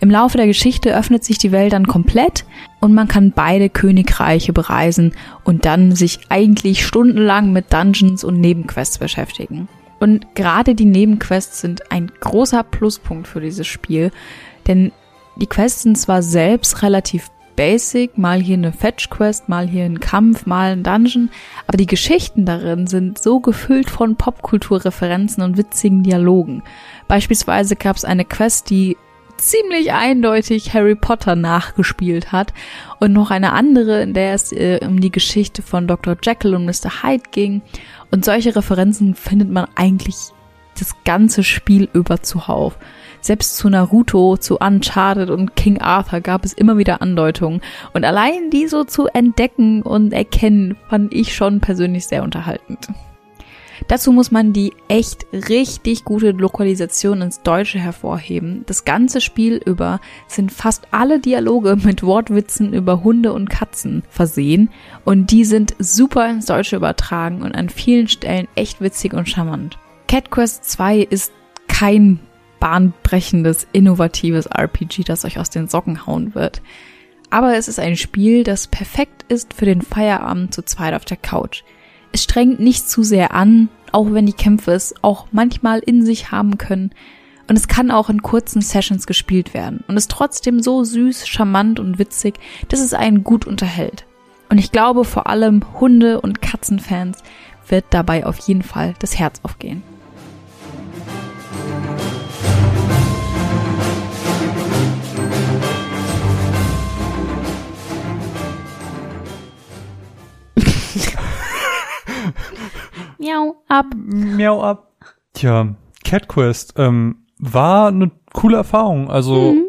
Im Laufe der Geschichte öffnet sich die Welt dann komplett und man kann beide Königreiche bereisen und dann sich eigentlich stundenlang mit Dungeons und Nebenquests beschäftigen. Und gerade die Nebenquests sind ein großer Pluspunkt für dieses Spiel, denn die Quests sind zwar selbst relativ basic, mal hier eine Fetch-Quest, mal hier ein Kampf, mal ein Dungeon, aber die Geschichten darin sind so gefüllt von Popkulturreferenzen und witzigen Dialogen. Beispielsweise gab es eine Quest, die ziemlich eindeutig Harry Potter nachgespielt hat und noch eine andere, in der es äh, um die Geschichte von Dr. Jekyll und Mr. Hyde ging. Und solche Referenzen findet man eigentlich das ganze Spiel über zuhauf. Selbst zu Naruto, zu Uncharted und King Arthur gab es immer wieder Andeutungen. Und allein die so zu entdecken und erkennen, fand ich schon persönlich sehr unterhaltend. Dazu muss man die echt richtig gute Lokalisation ins Deutsche hervorheben. Das ganze Spiel über sind fast alle Dialoge <laughs> mit Wortwitzen über Hunde und Katzen versehen und die sind super ins Deutsche übertragen und an vielen Stellen echt witzig und charmant. Cat Quest 2 ist kein bahnbrechendes, innovatives RPG, das euch aus den Socken hauen wird. Aber es ist ein Spiel, das perfekt ist für den Feierabend zu zweit auf der Couch. Es strengt nicht zu sehr an, auch wenn die Kämpfe es auch manchmal in sich haben können. Und es kann auch in kurzen Sessions gespielt werden und ist trotzdem so süß, charmant und witzig, dass es einen gut unterhält. Und ich glaube, vor allem Hunde- und Katzenfans wird dabei auf jeden Fall das Herz aufgehen. Miau, ab. Miau ab. Tja, Cat Quest ähm, war eine coole Erfahrung. Also Mhm.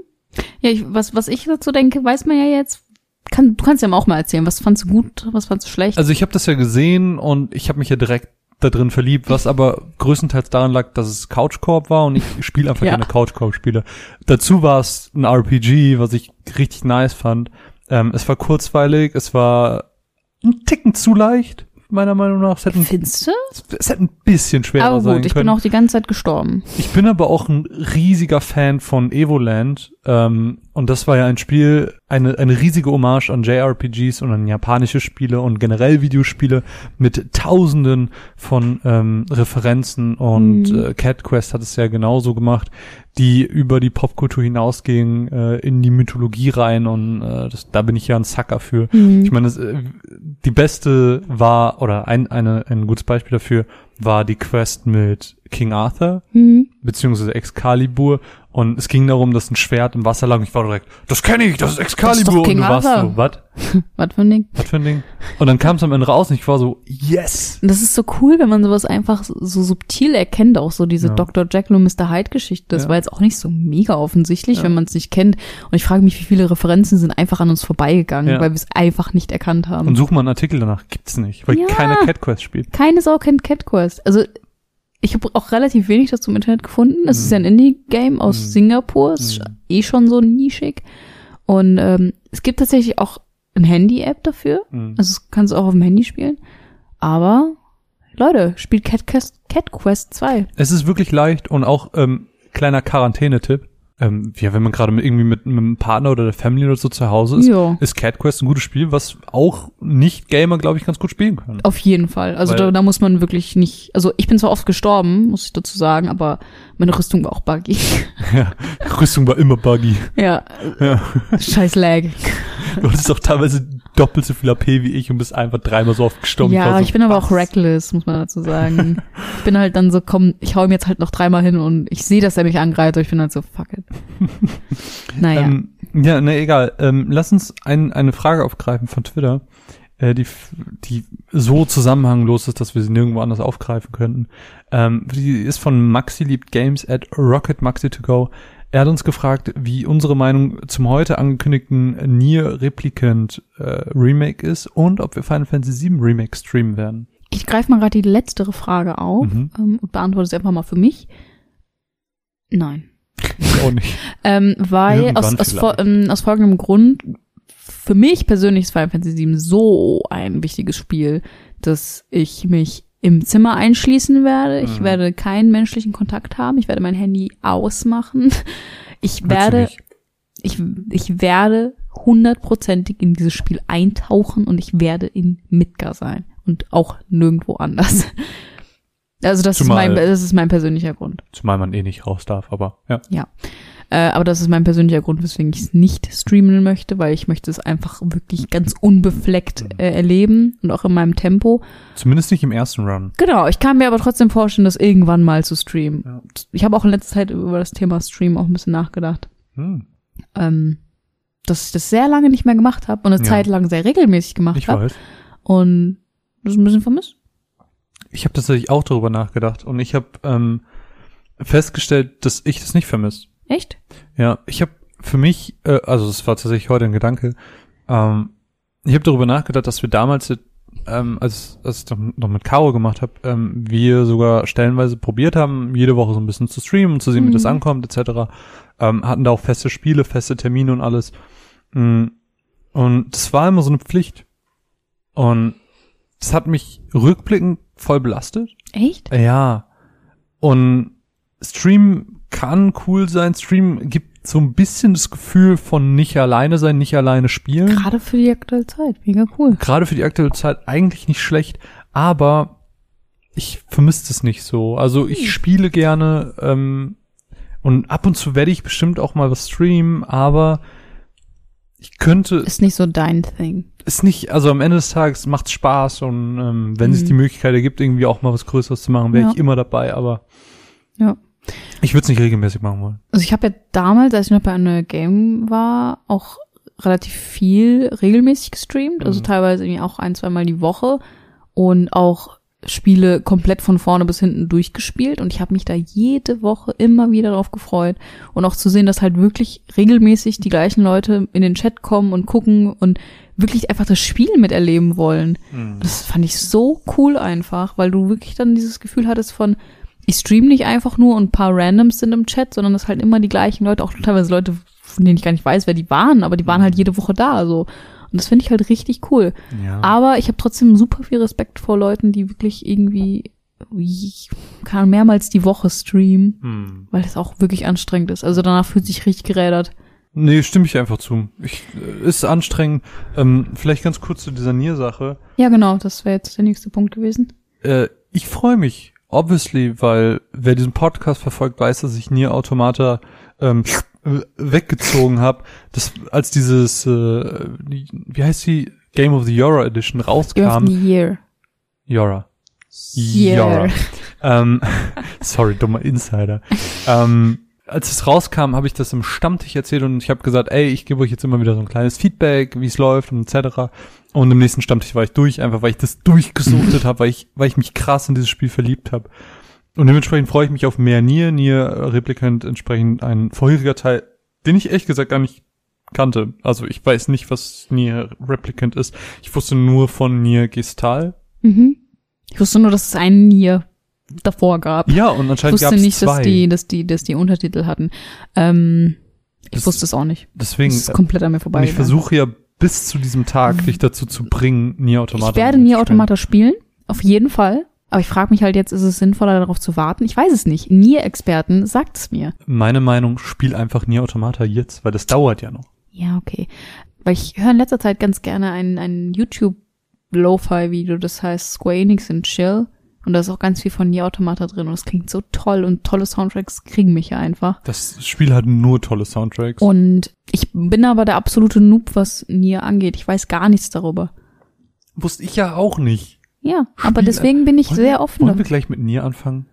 Ja, ich, was, was ich dazu denke, weiß man ja jetzt. Kann, du kannst ja auch mal erzählen, was fandst du gut, was fandst du schlecht? Also ich habe das ja gesehen und ich habe mich ja direkt da drin verliebt, was aber größtenteils daran lag, dass es Couch Corp war und ich <laughs> spiele einfach Ja. gerne Couch Corp Spiele. Dazu war es ein RPG, was ich richtig nice fand. Ähm, es war kurzweilig, es war ein Ticken zu leicht, meiner Meinung nach. Es hätte ein, Findest du? es hätte ein bisschen schwerer Aber sein gut, ich können. bin auch die ganze Zeit gestorben. Ich bin aber auch ein riesiger Fan von Evoland. Ähm, und das war ja ein Spiel, eine, eine riesige Hommage an JRPGs und an japanische Spiele und generell Videospiele mit tausenden von ähm, Referenzen. Und Mhm. äh, Cat Quest hat es ja genauso gemacht, die über die Popkultur hinausgingen, äh, in die Mythologie rein. Und äh, das, da bin ich ja ein Sucker für. Mhm. Ich meine, das, äh, die beste war, oder ein, eine, ein gutes Beispiel dafür, war die Quest mit King Arthur, Mhm. beziehungsweise Excalibur. Und es ging darum, dass ein Schwert im Wasser lag. Und ich war direkt, das kenne ich, das ist Excalibur. doch King und du warst Arthur. so, was? <laughs> Was für ein Ding? Was für ein Ding? Und dann kam es am Ende raus und ich war so, yes! Und das ist so cool, wenn man sowas einfach so, subtil erkennt, auch so diese Ja. Dr. Jekyll und Mr. Hyde Geschichte. Das Ja. war jetzt auch nicht so mega offensichtlich, Ja. wenn man es nicht kennt. Und ich frage mich, wie viele Referenzen sind einfach an uns vorbeigegangen, weil wir es einfach nicht erkannt haben. Und such mal einen Artikel danach. Gibt's nicht, weil keiner Cat Quest spielt. Keine Sau kennt Cat Quest. Also ich habe auch relativ wenig dazu im Internet gefunden. Es Mhm. ist ja ein Indie-Game aus Mhm. Singapur. Ist Mhm. eh schon so nischig. Und ähm, es gibt tatsächlich auch ein Handy-App dafür. Mhm. Also kannst du auch auf dem Handy spielen. Aber Leute, spielt Cat Quest, Cat Quest 2. Es ist wirklich leicht und auch ähm, kleiner Quarantänetipp. Ähm, ja, wenn man gerade mit, irgendwie mit, mit einem Partner oder der Family oder so zu Hause ist, Ja. ist Cat Quest ein gutes Spiel, was auch Nicht-Gamer, glaube ich, ganz gut spielen können. Auf jeden Fall. Also da, da muss man wirklich nicht. Also ich bin zwar oft gestorben, muss ich dazu sagen, aber meine Rüstung war auch buggy. <laughs> Ja, Rüstung war immer buggy. ja, Ja. scheiß Lag. Du hattest auch teilweise doppelt so viel AP wie ich und bist einfach dreimal so oft gestorben. ja, war so, ich bin aber auch was? reckless, muss man dazu sagen. <laughs> ich bin halt dann so, komm, ich hau ihm jetzt halt noch dreimal hin und ich sehe, dass er mich angreift, aber ich bin halt so, fuck it. <laughs> naja. Ähm, ja, ne, egal. Ähm, lass uns ein, eine Frage aufgreifen von Twitter, äh, die, die so zusammenhanglos ist, dass wir sie nirgendwo anders aufgreifen könnten. Ähm, die ist von Maxi liebt Games at Rocket Maxi to go. Er hat uns gefragt, wie unsere Meinung zum heute angekündigten Nier Replicant äh, Remake ist und ob wir Final Fantasy VII Remake streamen werden. ich greife mal gerade die letztere Frage auf Mhm. ähm, und beantworte sie einfach mal für mich. Nein. Ich auch nicht. <laughs> Ähm, weil Irgendwann aus, aus, ähm, aus folgendem Grund, für mich persönlich ist Final Fantasy VII so ein wichtiges Spiel, dass ich mich im Zimmer einschließen werde. Ich Mhm. werde keinen menschlichen Kontakt haben. Ich werde mein Handy ausmachen. <laughs> Ich werde, ich, ich werde hundertprozentig in dieses Spiel eintauchen und ich werde in Midgar sein und auch nirgendwo anders. <laughs> Also das ist, Zumal- mein, das ist mein persönlicher Grund. Zumal man eh nicht raus darf, aber ja. Äh, aber das ist mein persönlicher Grund, weswegen ich es nicht streamen möchte, weil ich möchte es einfach wirklich ganz unbefleckt äh, erleben und auch in meinem Tempo. Zumindest nicht im ersten Run. Genau, ich kann mir aber trotzdem vorstellen, das irgendwann mal zu streamen. Ja. Ich habe auch in letzter Zeit über das Thema Stream auch ein bisschen nachgedacht. Hm, Ähm, dass ich das sehr lange nicht mehr gemacht habe und eine Ja. Zeit lang sehr regelmäßig gemacht habe. Und das ist ein bisschen vermisst. Ich habe tatsächlich auch darüber nachgedacht und ich habe ähm, festgestellt, dass ich das nicht vermisse. Echt? Ja, ich habe für mich, äh, also es war tatsächlich heute ein Gedanke, ähm, ich habe darüber nachgedacht, dass wir damals, ähm, als, als ich noch, noch mit Caro gemacht habe, ähm, wir sogar stellenweise probiert haben, jede Woche so ein bisschen zu streamen und zu sehen, wie Mhm. das ankommt, etc. Ähm, hatten da auch feste Spiele, feste Termine und alles. Mm, Und das war immer so eine Pflicht. Und das hat mich rückblickend voll belastet. Echt? Ja. Und Stream kann cool sein. Stream gibt so ein bisschen das Gefühl von nicht alleine sein, nicht alleine spielen. Gerade für die aktuelle Zeit. Mega cool. Gerade für die aktuelle Zeit eigentlich nicht schlecht, aber ich vermisse es nicht so. Also ich spiele gerne ähm, und ab und zu werde ich bestimmt auch mal was streamen, aber ich könnte Ist nicht so dein Thing. ist nicht, also am Ende des Tages macht Spaß und ähm, wenn es Mhm. die Möglichkeit ergibt, irgendwie auch mal was Größeres zu machen, wäre Ja. ich immer dabei, aber Ja. Ich würde es nicht regelmäßig machen wollen. Also ich habe ja damals, als ich noch bei einer Game war, auch relativ viel regelmäßig gestreamt, also Mhm. teilweise irgendwie auch ein, zweimal die Woche und auch Spiele komplett von vorne bis hinten durchgespielt und ich habe mich da jede Woche immer wieder drauf gefreut und auch zu sehen, dass halt wirklich regelmäßig die gleichen Leute in den Chat kommen und gucken und wirklich einfach das Spiel miterleben wollen. Mhm. Das fand ich so cool einfach, weil du wirklich dann dieses Gefühl hattest von, ich stream nicht einfach nur und ein paar Randoms sind im Chat, sondern es halt immer die gleichen Leute, auch teilweise Leute, von denen ich gar nicht weiß, wer die waren, aber die waren halt jede Woche da, so. Und das finde ich halt richtig cool. Ja. Aber ich habe trotzdem super viel Respekt vor Leuten, die wirklich irgendwie ich kann mehrmals die Woche streamen, Hm. weil das auch wirklich anstrengend ist. Also danach fühlt sich richtig gerädert. Nee, stimme ich einfach zu. Ich, äh, ist anstrengend. Ähm, vielleicht ganz kurz zu dieser Nier-Sache. Ja, genau, das wäre jetzt der nächste Punkt gewesen. Äh, ich freue mich, obviously, weil wer diesen Podcast verfolgt, weiß, dass ich Nier Automata ähm, äh, weggezogen habe. Das als dieses, äh, wie heißt die Game of the Yora Edition Game of rauskam. the Year. Yora. Year. Yora. ähm, <laughs> sorry, dummer Insider. ähm, als es rauskam, habe ich das im Stammtisch erzählt und ich habe gesagt, ey, ich gebe euch jetzt immer wieder so ein kleines Feedback, wie es läuft und etc. Und im nächsten Stammtisch war ich durch, einfach weil ich das durchgesuchtet <laughs> habe, weil ich, weil ich mich krass in dieses Spiel verliebt habe. Und dementsprechend freue ich mich auf mehr Nier, Nier äh, Replicant entsprechend ein vorheriger Teil, den ich ehrlich gesagt gar nicht kannte. Also ich weiß nicht, was Nier Replicant ist. Ich wusste nur von Nier Gestal. Mhm. Ich wusste nur, dass es einen Nier davor gab. Ja, und ich anscheinend gab wusste es nicht, zwei. dass die, dass die, dass die Untertitel hatten. Ähm, ich Das- wusste es auch nicht. Deswegen, Das ist komplett an mir vorbei. ich versuche ja bis zu diesem Tag dich dazu zu bringen, Nier Automata Ich werde Nier. Automata spielen, auf jeden Fall. Aber ich frage mich halt jetzt, ist es sinnvoller, darauf zu warten? Ich weiß es nicht. Nier-Experten sagt es mir. Meine Meinung, spiel einfach Nier Automata jetzt, weil das dauert ja noch. Ja, okay. Weil ich höre in letzter Zeit ganz gerne ein, ein YouTube-Lo-Fi-Video, das heißt Square Enix and Chill. Und da ist auch ganz viel von Nier Automata drin und es klingt so toll und tolle Soundtracks kriegen mich ja einfach. Das Spiel hat nur tolle Soundtracks. Und ich bin aber der absolute Noob, was Nier angeht. Ich weiß gar nichts darüber. Wusste ich ja auch nicht. Ja, aber Spiel- deswegen bin ich Wollen sehr offen. Wollen wir gleich mit Nier anfangen?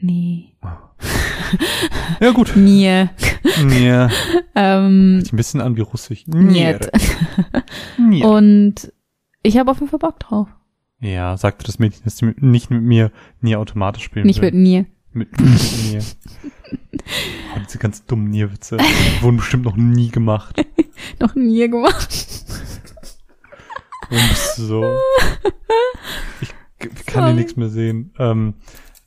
Nee. Ja gut. <laughs> Nier. Nier. <laughs> ähm, Hört ein bisschen an wie Russisch. Niet. <laughs> Nier. Und ich habe auf jeden Fall Bock drauf. Ja, sagte das Mädchen, dass sie nicht mit mir Nier Automata spielen Nicht will. mit Nier. Mit, mit mir. Oh, <laughs> diese ganz dummen Nierwitze wurden bestimmt noch nie gemacht. <laughs> Noch Nier gemacht. Du so? Ich k- kann Sorry. hier nichts mehr sehen. Ähm,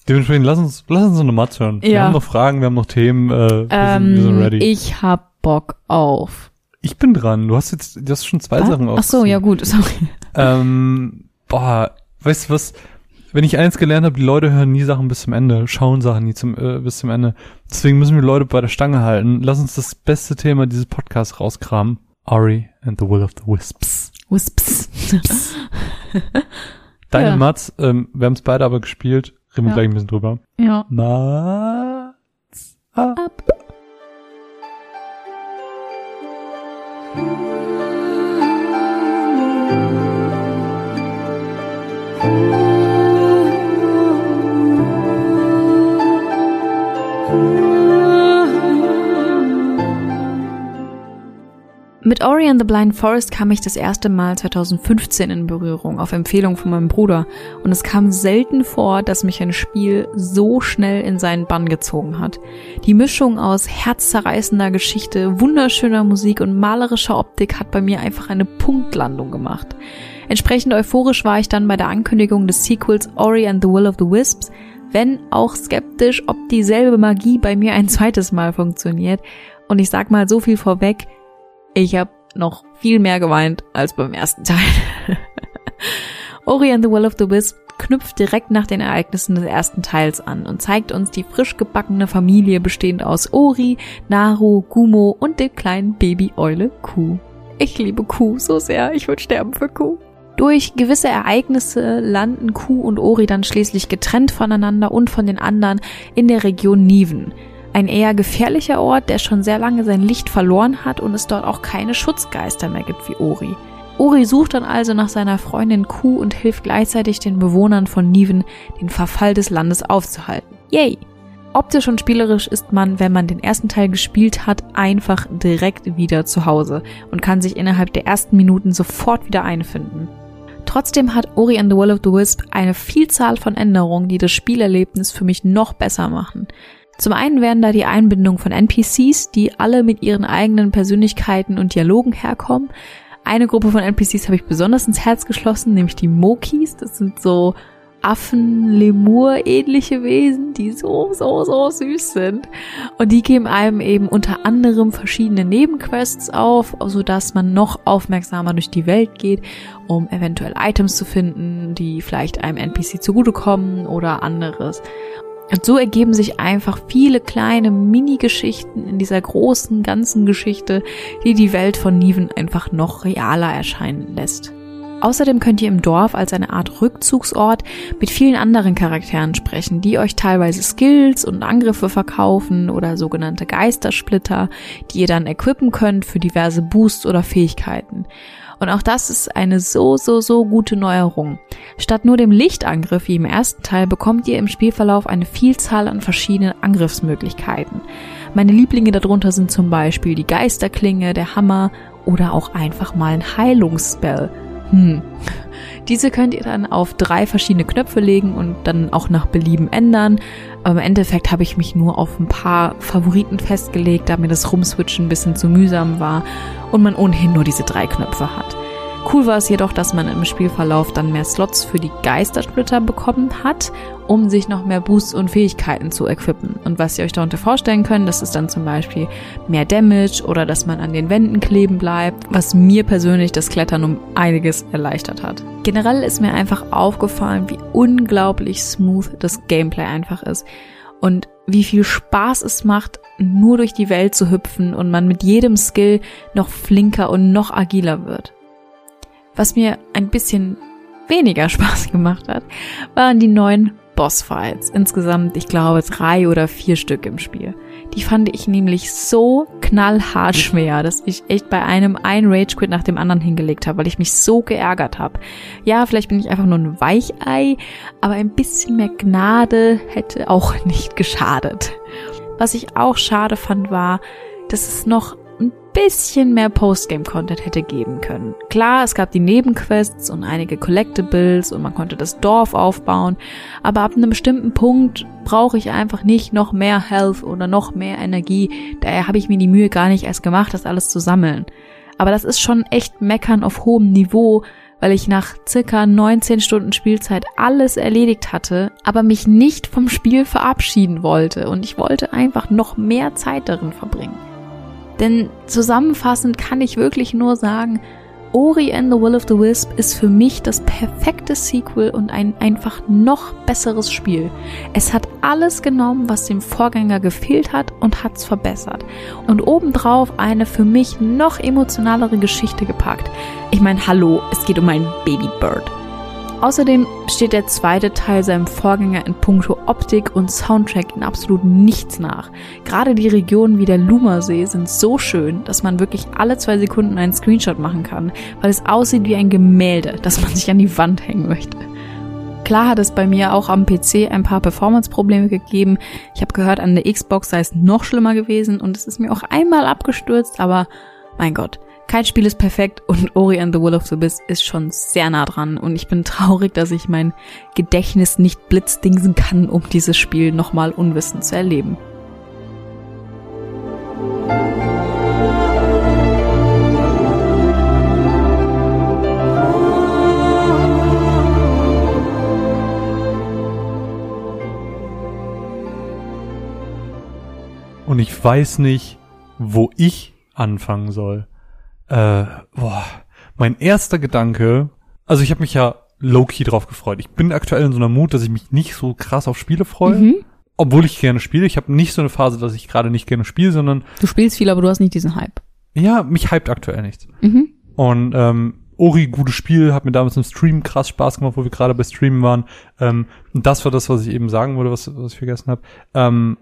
dementsprechend, lass uns, lass uns eine Matz hören. Wir Ja. haben noch Fragen, wir haben noch Themen, äh, wir, sind, wir sind Ähm, ready. Ich, ich hab Bock auf. bin dran. Du hast jetzt, du hast schon zwei Was? Sachen Ach so, ja gut, sorry. Ähm, boah, weißt du was? Wenn ich eins gelernt habe, die Leute hören nie Sachen bis zum Ende, schauen Sachen nie zum, äh, bis zum Ende. Deswegen müssen wir Leute bei der Stange halten. Lass uns das beste Thema dieses Podcasts rauskramen. Ari and the Will of the Wisps. Wisps. <laughs> Deine Ja. Mats, ähm, wir haben es beide aber gespielt. Reden wir Ja. gleich ein bisschen drüber. ja. Mats. Ah. Ab. Mit Ori and the Blind Forest kam ich das erste Mal 2015 in Berührung, auf Empfehlung von meinem Bruder. Und es kam selten vor, dass mich ein Spiel so schnell in seinen Bann gezogen hat. Die Mischung aus herzzerreißender Geschichte, wunderschöner Musik und malerischer Optik hat bei mir einfach eine Punktlandung gemacht. Entsprechend euphorisch war ich dann bei der Ankündigung des Sequels Ori and the Will of the Wisps, wenn auch skeptisch, ob dieselbe Magie bei mir ein zweites Mal funktioniert. Und ich sag mal so viel vorweg, ich habe noch viel mehr geweint als beim ersten Teil. <laughs> Ori and the Will of the Wisp knüpft direkt nach den Ereignissen des ersten Teils an und zeigt uns die frisch gebackene Familie bestehend aus Ori, Naru, Gumo und dem kleinen Baby-Eule Kuh. Ich liebe Kuh so sehr, ich würde sterben für Kuh. Durch gewisse Ereignisse landen Kuh und Ori dann schließlich getrennt voneinander und von den anderen in der Region Niven. Ein eher gefährlicher Ort, der schon sehr lange sein Licht verloren hat und es dort auch keine Schutzgeister mehr gibt wie Ori. Ori sucht dann also nach seiner Freundin Kuh und hilft gleichzeitig den Bewohnern von Niven, den Verfall des Landes aufzuhalten. Yay! Optisch und spielerisch ist man, wenn man den ersten Teil gespielt hat, einfach direkt wieder zu Hause und kann sich innerhalb der ersten Minuten sofort wieder einfinden. Trotzdem hat Ori and the Will of the Wisp eine Vielzahl von Änderungen, die das Spielerlebnis für mich noch besser machen. Zum einen werden da die Einbindung von NPCs, die alle mit ihren eigenen Persönlichkeiten und Dialogen herkommen. Eine Gruppe von NPCs habe ich besonders ins Herz geschlossen, nämlich die Mokis. Das sind so Affen, Lemur ähnliche Wesen, die so, so, so süß sind. Und die geben einem eben unter anderem verschiedene Nebenquests auf, so dass man noch aufmerksamer durch die Welt geht, um eventuell Items zu finden, die vielleicht einem NPC zugutekommen oder anderes. Und so ergeben sich einfach viele kleine Mini-Geschichten in dieser großen, ganzen Geschichte, die die Welt von Niven einfach noch realer erscheinen lässt. Außerdem könnt ihr im Dorf als eine Art Rückzugsort mit vielen anderen Charakteren sprechen, die euch teilweise Skills und Angriffe verkaufen oder sogenannte Geistersplitter, die ihr dann equippen könnt für diverse Boosts oder Fähigkeiten. Und auch das ist eine so, so, so gute Neuerung. Statt nur dem Lichtangriff wie im ersten Teil bekommt ihr im Spielverlauf eine Vielzahl an verschiedenen Angriffsmöglichkeiten. Meine Lieblinge darunter sind zum Beispiel die Geisterklinge, der Hammer oder auch einfach mal ein Heilungsspell. Hm. Diese könnt ihr dann auf drei verschiedene Knöpfe legen und dann auch nach Belieben ändern. Aber im Endeffekt habe ich mich nur auf ein paar Favoriten festgelegt, da mir das Rumswitchen ein bisschen zu mühsam war und man ohnehin nur diese drei Knöpfe hat. Cool war es jedoch, dass man im Spielverlauf dann mehr Slots für die Geistersplitter bekommen hat, um sich noch mehr Boosts und Fähigkeiten zu equippen. Und was ihr euch darunter vorstellen könnt, das ist dann zum Beispiel mehr Damage oder dass man an den Wänden kleben bleibt, was mir persönlich das Klettern um einiges erleichtert hat. Generell ist mir einfach aufgefallen, wie unglaublich smooth das Gameplay einfach ist. Und wie viel Spaß es macht, nur durch die Welt zu hüpfen und man mit jedem Skill noch flinker und noch agiler wird. Was mir ein bisschen weniger <laughs> Spaß gemacht hat, waren die neuen Bossfights. Insgesamt, ich glaube, drei oder vier Stück im Spiel. Die fand ich nämlich so knallhart schwer, dass ich echt bei einem ein Rage-Quit nach dem anderen hingelegt habe, weil ich mich so geärgert habe. Ja, vielleicht bin ich einfach nur ein Weichei, aber ein bisschen mehr Gnade hätte auch <laughs> nicht geschadet. Was ich auch schade fand, war, dass es noch bisschen mehr Postgame-Content hätte geben können. Klar, es gab die Nebenquests und einige Collectibles und man konnte das Dorf aufbauen, aber ab einem bestimmten Punkt brauche ich einfach nicht noch mehr Health oder noch mehr Energie. Daher habe ich mir die Mühe gar nicht erst gemacht, das alles zu sammeln. Aber das ist schon echt Meckern auf hohem Niveau, weil ich nach circa 19 Stunden Spielzeit alles erledigt hatte, aber mich nicht vom Spiel verabschieden wollte und ich wollte einfach noch mehr Zeit darin verbringen. Denn zusammenfassend kann ich wirklich nur sagen, Ori and the Will of the Wisp ist für mich das perfekte Sequel und ein einfach noch besseres Spiel. Es hat alles genommen, was dem Vorgänger gefehlt hat und hat's verbessert. Und obendrauf eine für mich noch emotionalere Geschichte gepackt. Ich meine, hallo, es geht um ein Babybird. Außerdem steht der zweite Teil seinem Vorgänger in puncto Optik und Soundtrack in absolut nichts nach. Gerade die Regionen wie der Lumersee sind so schön, dass man wirklich alle zwei Sekunden einen Screenshot machen kann, weil es aussieht wie ein Gemälde, das man sich an die Wand hängen möchte. Klar hat es bei mir auch am PC ein paar Performance-Probleme gegeben. Ich habe gehört, an der Xbox sei es noch schlimmer gewesen und es ist mir auch einmal abgestürzt, aber mein Gott, kein Spiel ist perfekt und Ori and the Will of the Abyss ist schon sehr nah dran und ich bin traurig, dass ich mein Gedächtnis nicht blitzdingsen kann, um dieses Spiel nochmal unwissend zu erleben. Und ich weiß nicht, wo ich anfangen soll. Äh, boah, mein erster Gedanke, also ich habe mich ja low-key drauf gefreut. Ich bin aktuell in so einer Mut, dass ich mich nicht so krass auf Spiele freue. Mhm. Obwohl ich gerne spiele. Ich habe nicht so eine Phase, dass ich gerade nicht gerne spiele, sondern. Du spielst viel, aber du hast nicht diesen Hype. Ja, mich hypt aktuell nichts. Mhm. Und ähm, Ori, gutes Spiel, hat mir damals im Stream krass Spaß gemacht, wo wir gerade bei Streamen waren. Ähm, das war das, was ich eben sagen wollte, was, was ich vergessen habe. Ähm,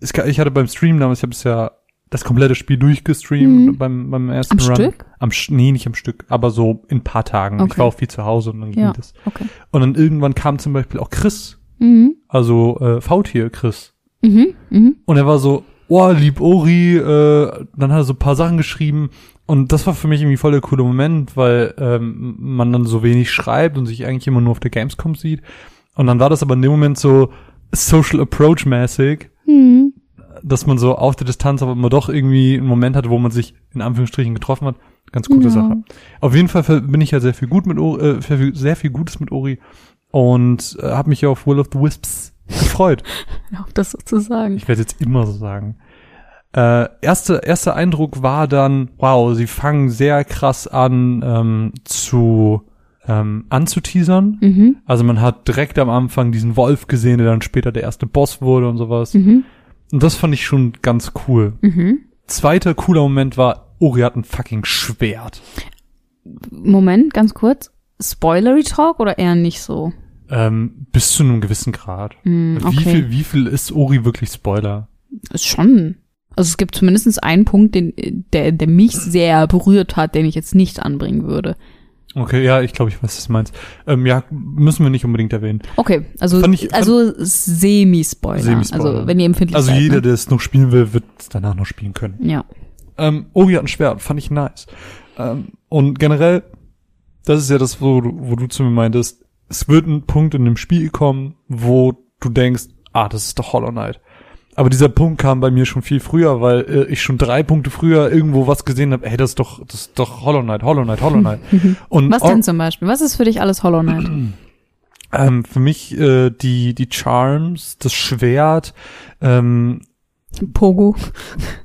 ich hatte beim Stream damals, ich habe es ja das komplette Spiel durchgestreamt mhm. beim, beim ersten am Run. Stück? Am Stück? Nee, nicht am Stück, aber so in paar Tagen. Okay. Ich war auch viel zu Hause und dann ging ja, das. Okay. Und dann irgendwann kam zum Beispiel auch Chris. Mhm. Also äh, V-Tier Chris. Mhm. Mhm. Und er war so, oh, lieb Ori, äh, dann hat er so ein paar Sachen geschrieben und das war für mich irgendwie voll der coole Moment, weil ähm, man dann so wenig schreibt und sich eigentlich immer nur auf der Gamescom sieht. Und dann war das aber in dem Moment so Social Approach mäßig, Hm. Dass man so auf der Distanz aber immer doch irgendwie einen Moment hatte, wo man sich in Anführungsstrichen getroffen hat. Ganz coole Ja. Sache. Auf jeden Fall bin ich ja sehr viel gut mit Ori, äh, sehr viel- Gutes mit Ori und äh, habe mich ja auf Will of the Wisps gefreut. <laughs> Auch das sozusagen. Ich werde jetzt immer so sagen. Äh, erste, erster Eindruck war dann, wow, sie fangen sehr krass an ähm, zu ähm, anzuteasern. Mhm. Also man hat direkt am Anfang diesen Wolf gesehen, der dann später der erste Boss wurde und sowas. Mhm. Und das fand ich schon ganz cool. Mhm. Zweiter cooler Moment war, Ori hat ein fucking Schwert. Moment, ganz kurz. Spoilery Talk oder eher nicht so? Ähm, bis zu einem gewissen Grad. Wie okay. viel, wie viel ist Ori wirklich Spoiler? Ist schon. Also es gibt zumindest einen Punkt, den, der, der mich sehr berührt hat, den ich jetzt nicht anbringen würde. Okay, ja, ich glaube, ich weiß, was du meinst. Ähm, ja, müssen wir nicht unbedingt erwähnen. Okay, also, Fand ich- fand- also Semi-Spoiler. Semi-Spoiler. Also wenn ihr empfindlich Also seid. jeder, ne? der es noch spielen will, wird es danach noch spielen können. Ja. Ähm, Ori hat ein Schwert, fand ich nice. Ähm, und generell, das ist ja das, wo du, wo du zu mir meintest, es wird ein Punkt in dem Spiel kommen, wo du denkst, ah, das ist doch Hollow Knight. Aber dieser Punkt kam bei mir schon viel früher, weil äh, ich schon drei Punkte früher irgendwo was gesehen habe, ey, das ist doch, das ist doch Hollow Knight, Hollow Knight, Hollow Knight. <laughs> Und Was denn zum Beispiel? Was ist für dich alles Hollow Knight? <clears throat> ähm, für mich äh, die, die Charms, das Schwert, ähm, Pogo.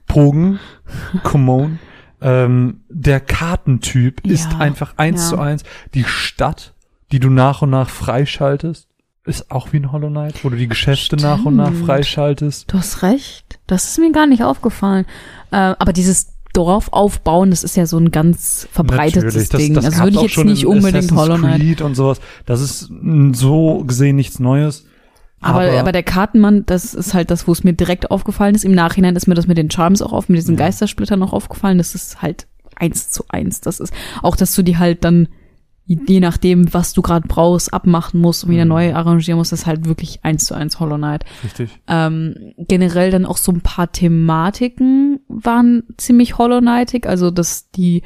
Pogen, <laughs> Common, ähm, der Kartentyp ist Ja, einfach eins ja. zu eins. Die Stadt, die du nach und nach freischaltest, ist auch wie ein Hollow Knight, wo du die Geschäfte nach und nach Stimmt. freischaltest. Du hast recht. Das ist mir gar nicht aufgefallen. Äh, aber dieses Dorf aufbauen, das ist ja so ein ganz verbreitetes das, Ding. das also würde ich auch jetzt schon nicht in unbedingt Assassin's Hollow Knight. Creed und sowas. Das ist so gesehen nichts Neues. Aber, aber, der Kartenmann, das ist halt das, wo es mir direkt aufgefallen ist. Im Nachhinein ist mir das mit den Charms auch auf, mit diesen Ja. Geistersplittern noch aufgefallen. Das ist halt eins zu eins. Das ist auch, dass du die halt dann, je nachdem, was du gerade brauchst, abmachen musst und wieder Mhm. neu arrangieren musst, ist halt wirklich eins zu eins Hollow Knight. richtig. Ähm, generell dann auch so ein paar Thematiken waren ziemlich Hollow Knightig, also dass die,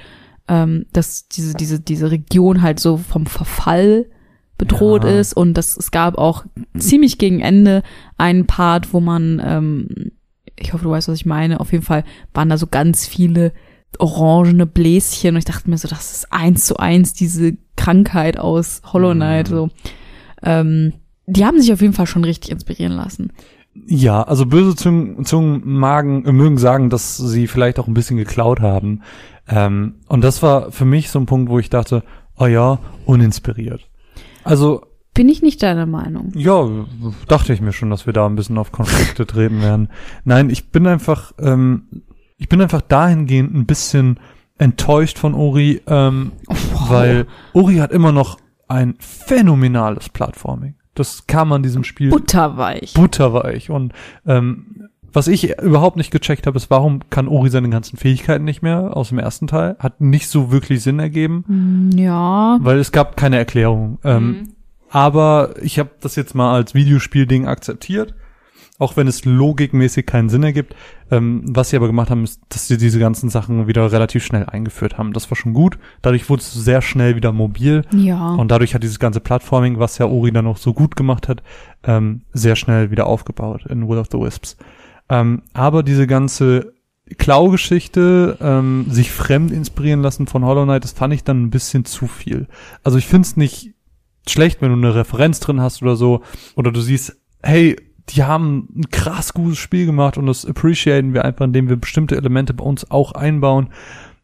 ähm, dass diese, diese, diese Region halt so vom Verfall bedroht Ja. ist und dass es gab auch ziemlich gegen Ende einen Part, wo man, ähm, ich hoffe, du weißt, was ich meine, auf jeden Fall waren da so ganz viele orangene Bläschen und ich dachte mir so, das ist eins zu eins diese Krankheit aus Hollow Knight, Mhm. so. Ähm, die haben sich auf jeden Fall schon richtig inspirieren lassen. Ja, also böse Zungen, Zungen magen, äh, mögen sagen, dass sie vielleicht auch ein bisschen geklaut haben. Ähm, und das war für mich so ein Punkt, wo ich dachte, oh ja, uninspiriert. Also, Bin ich nicht deiner Meinung. ja, dachte ich mir schon, dass wir da ein bisschen auf Konflikte <laughs> treten werden. Nein, ich bin einfach, ähm, ich bin einfach dahingehend ein bisschen enttäuscht von Ori, ähm, weil Ori hat immer noch ein phänomenales Plattforming. Das kam an diesem Spiel Butterweich. butterweich. Und ähm, was ich überhaupt nicht gecheckt habe, ist, warum kann Ori seine ganzen Fähigkeiten nicht mehr aus dem ersten Teil? Hat nicht so wirklich Sinn ergeben, Hm, Ja. weil es gab keine Erklärung. Ähm, Mhm. Aber ich habe das jetzt mal als Videospielding akzeptiert, auch wenn es logikmäßig keinen Sinn ergibt. Ähm, was sie aber gemacht haben, ist, dass sie diese ganzen Sachen wieder relativ schnell eingeführt haben. Das war schon gut. Dadurch wurde es sehr schnell wieder mobil. Ja. Und dadurch hat dieses ganze Plattforming, was ja Ori dann noch so gut gemacht hat, ähm, sehr schnell wieder aufgebaut in Will of the Wisps. Ähm, aber diese ganze Klau-Geschichte, ähm, sich fremd inspirieren lassen von Hollow Knight, das fand ich dann ein bisschen zu viel. Also ich find's nicht schlecht, wenn du eine Referenz drin hast oder so, oder du siehst, hey, die haben ein krass gutes Spiel gemacht und das appreciaten wir einfach, indem wir bestimmte Elemente bei uns auch einbauen.